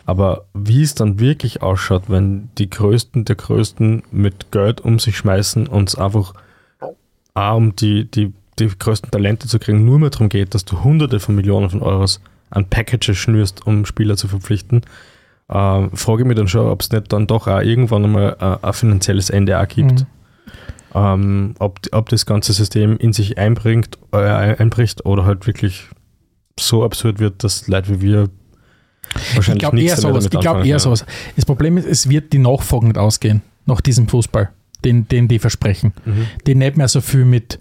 Aber wie es dann wirklich ausschaut, wenn die Größten der Größten mit Geld um sich schmeißen und es einfach auch um die, die, die größten Talente zu kriegen, nur mehr darum geht, dass du hunderte von Millionen von Euros an Packages schnürst, um Spieler zu verpflichten, äh, frage ich mich dann schon, ob es nicht dann doch auch irgendwann einmal äh, ein finanzielles Ende auch gibt. Mhm. Ähm, ob, ob das ganze System in sich einbringt, äh, einbricht oder halt wirklich so absurd wird, dass Leute wie wir wahrscheinlich glaube nichts eher sowas. Ich glaube eher ja. sowas. Das Problem ist, es wird die Nachfolge nicht ausgehen, nach diesem Fußball, den, den die versprechen. Mhm. Die nicht mehr so viel mit,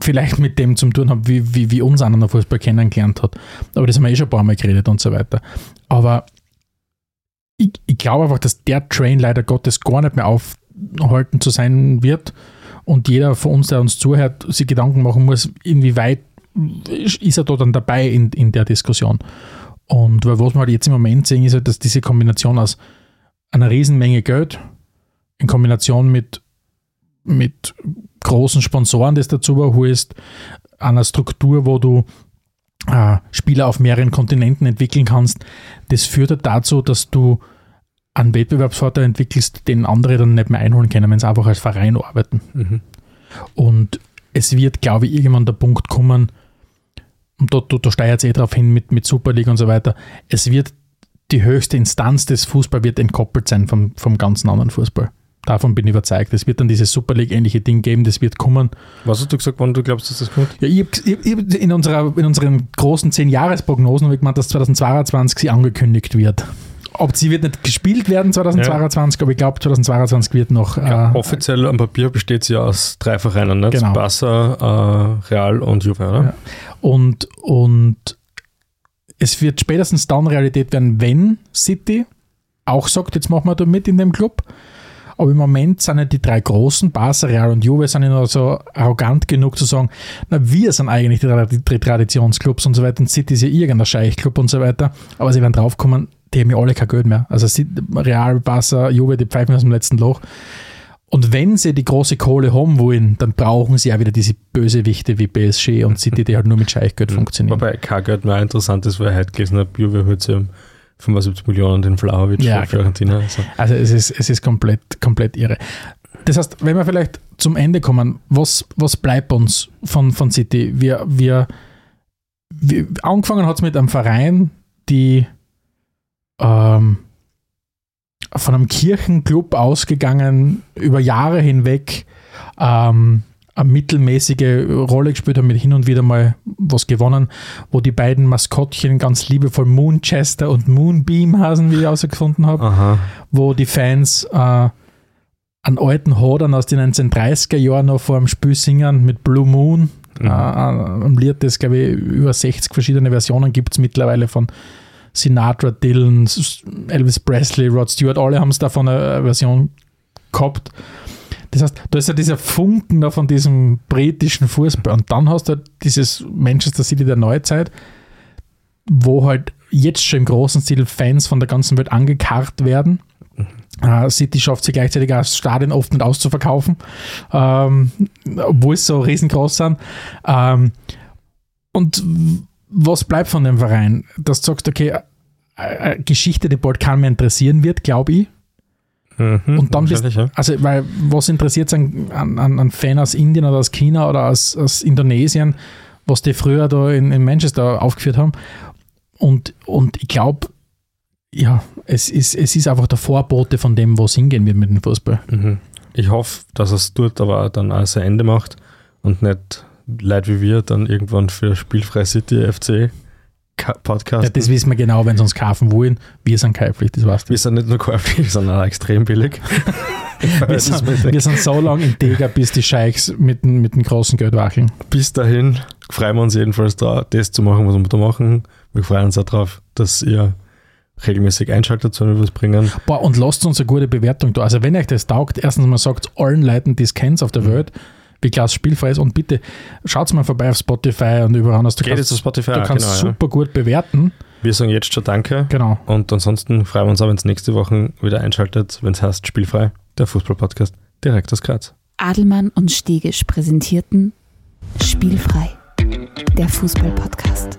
vielleicht mit dem zu tun haben, wie, wie, wie uns einer Fußball kennengelernt hat. Aber das haben wir eh schon ein paar Mal geredet und so weiter. Aber ich, ich glaube einfach, dass der Train leider Gottes gar nicht mehr aufhalten zu sein wird und jeder von uns, der uns zuhört, sich Gedanken machen muss, inwieweit ist er da dann dabei in, in der Diskussion. Und weil was wir halt jetzt im Moment sehen, ist halt, dass diese Kombination aus einer Riesenmenge Geld in Kombination mit, mit großen Sponsoren, das dazu holst, einer Struktur, wo du äh, Spieler auf mehreren Kontinenten entwickeln kannst, das führt halt dazu, dass du einen Wettbewerbsvorteil entwickelst, den andere dann nicht mehr einholen können, wenn sie einfach als Verein arbeiten. Mhm. Und es wird, glaube ich, irgendwann der Punkt kommen, und da, da, da steuert es eh drauf hin mit, mit Super League und so weiter, es wird die höchste Instanz des Fußball wird entkoppelt sein vom, vom ganzen anderen Fußball. Davon bin ich überzeugt. Es wird dann dieses Super League-ähnliche Ding geben, das wird kommen. Was hast du gesagt, wann du glaubst, dass das kommt? Ja, ich ich, ich, in, unserer, in unseren großen 10-Jahres-Prognosen habe ich gemeint, dass 2022 sie angekündigt wird. Ob sie wird nicht gespielt werden 2022, aber ich glaube 2022 wird noch. Ja, äh, offiziell am Papier besteht sie ja aus drei Vereinen, nicht? Genau. Barca, äh, Real und Juve, oder? Ja. Und, und es wird spätestens dann Realität werden, wenn City auch sagt, jetzt machen wir da mit in dem Club. Aber im Moment sind ja die drei großen, Barca, Real und Juve, sind ja noch so arrogant genug zu sagen, na, wir sind eigentlich die, die, Traditionsclubs und so weiter und City ist ja irgendein Scheichclub und so weiter. Aber sie werden draufkommen, die haben ja alle kein Geld mehr. Also Real, Barca, Juve, die pfeifen aus dem letzten Loch. Und wenn sie die große Kohle haben wollen, dann brauchen sie auch wieder diese Bösewichte wie PSG und City, die halt nur mit Scheichgeld funktionieren. Wobei kein Geld mehr interessant ist, weil ich heute gelesen habe, Juve sie um 75 Millionen den Vlahovic Ja, von Fiorentina. Also, Also es ist, es ist komplett, komplett irre. Das heißt, wenn wir vielleicht zum Ende kommen, was, was bleibt uns von, von City? Wir, wir, wir angefangen hat es mit einem Verein, die ähm, von einem Kirchenclub ausgegangen, über Jahre hinweg ähm, eine mittelmäßige Rolle gespielt haben, mit hin und wieder mal was gewonnen, wo die beiden Maskottchen ganz liebevoll Moonchester und Moonbeam heißen, wie ich herausgefunden habe wo die Fans äh, einen alten Hodern aus den 1930er Jahren noch vor dem Spiel singen mit Blue Moon. Mhm. Äh, am Lied, das glaube ich über 60 verschiedene Versionen gibt es mittlerweile von Sinatra, Dylan, Elvis Presley, Rod Stewart, alle haben es davon eine Version gehabt. Das heißt, da ist ja dieser Funken da von diesem britischen Fußball. Und dann hast du halt dieses Manchester City der Neuzeit, wo halt jetzt schon im großen Stil Fans von der ganzen Welt angekarrt werden. Äh, City schafft sie gleichzeitig auch das Stadion oft nicht auszuverkaufen, ähm, obwohl es so riesengroß sind. Ähm, und was bleibt von dem Verein? Dass du sagst, okay, eine eine Geschichte, die bald keinen mehr interessieren wird, glaube ich. Mhm, Und dann bist ja. also, weil was interessiert an, an, an an Fan aus Indien oder aus China oder aus, aus Indonesien, was die früher da in, in Manchester aufgeführt haben. Und, und ich glaube, ja, es ist, es ist einfach der Vorbote von dem, wo es hingehen wird mit dem Fußball. Mhm. Ich hoffe, dass es dort aber dann auch sein Ende macht und nicht Leute wie wir dann irgendwann für Spielfrei City FC Ka- Podcast. Ja, das wissen wir genau, wenn sie uns kaufen wollen. Wir sind käuflich, das weißt du. wir sind nicht nur käuflich, sondern auch extrem billig. Wir sind, wir sind so lange integer, bis die Scheichs mit, dem- mit dem großen Geld wackeln. Bis dahin freuen wir uns jedenfalls da, das zu machen, was wir da machen. Wir freuen uns auch darauf, dass ihr regelmäßig einschaltet, wenn wir was bringen. Boah, und lasst uns eine gute Bewertung da. Also wenn euch das taugt, erstens mal sagt allen Leuten, die es kennt auf der Mhm. Wie klasse spielfrei ist und bitte schaut mal vorbei auf Spotify und überall anders. Du Geht jetzt kannst, auf Spotify, du kannst genau, ja. super gut bewerten. Wir sagen jetzt schon Danke. Genau. Und ansonsten freuen wir uns auch, wenn es nächste Woche wieder einschaltet, wenn es heißt Spielfrei, der Fußball-Podcast direkt aus Graz. Adelmann und Stegisch präsentierten Spielfrei, der Fußball-Podcast.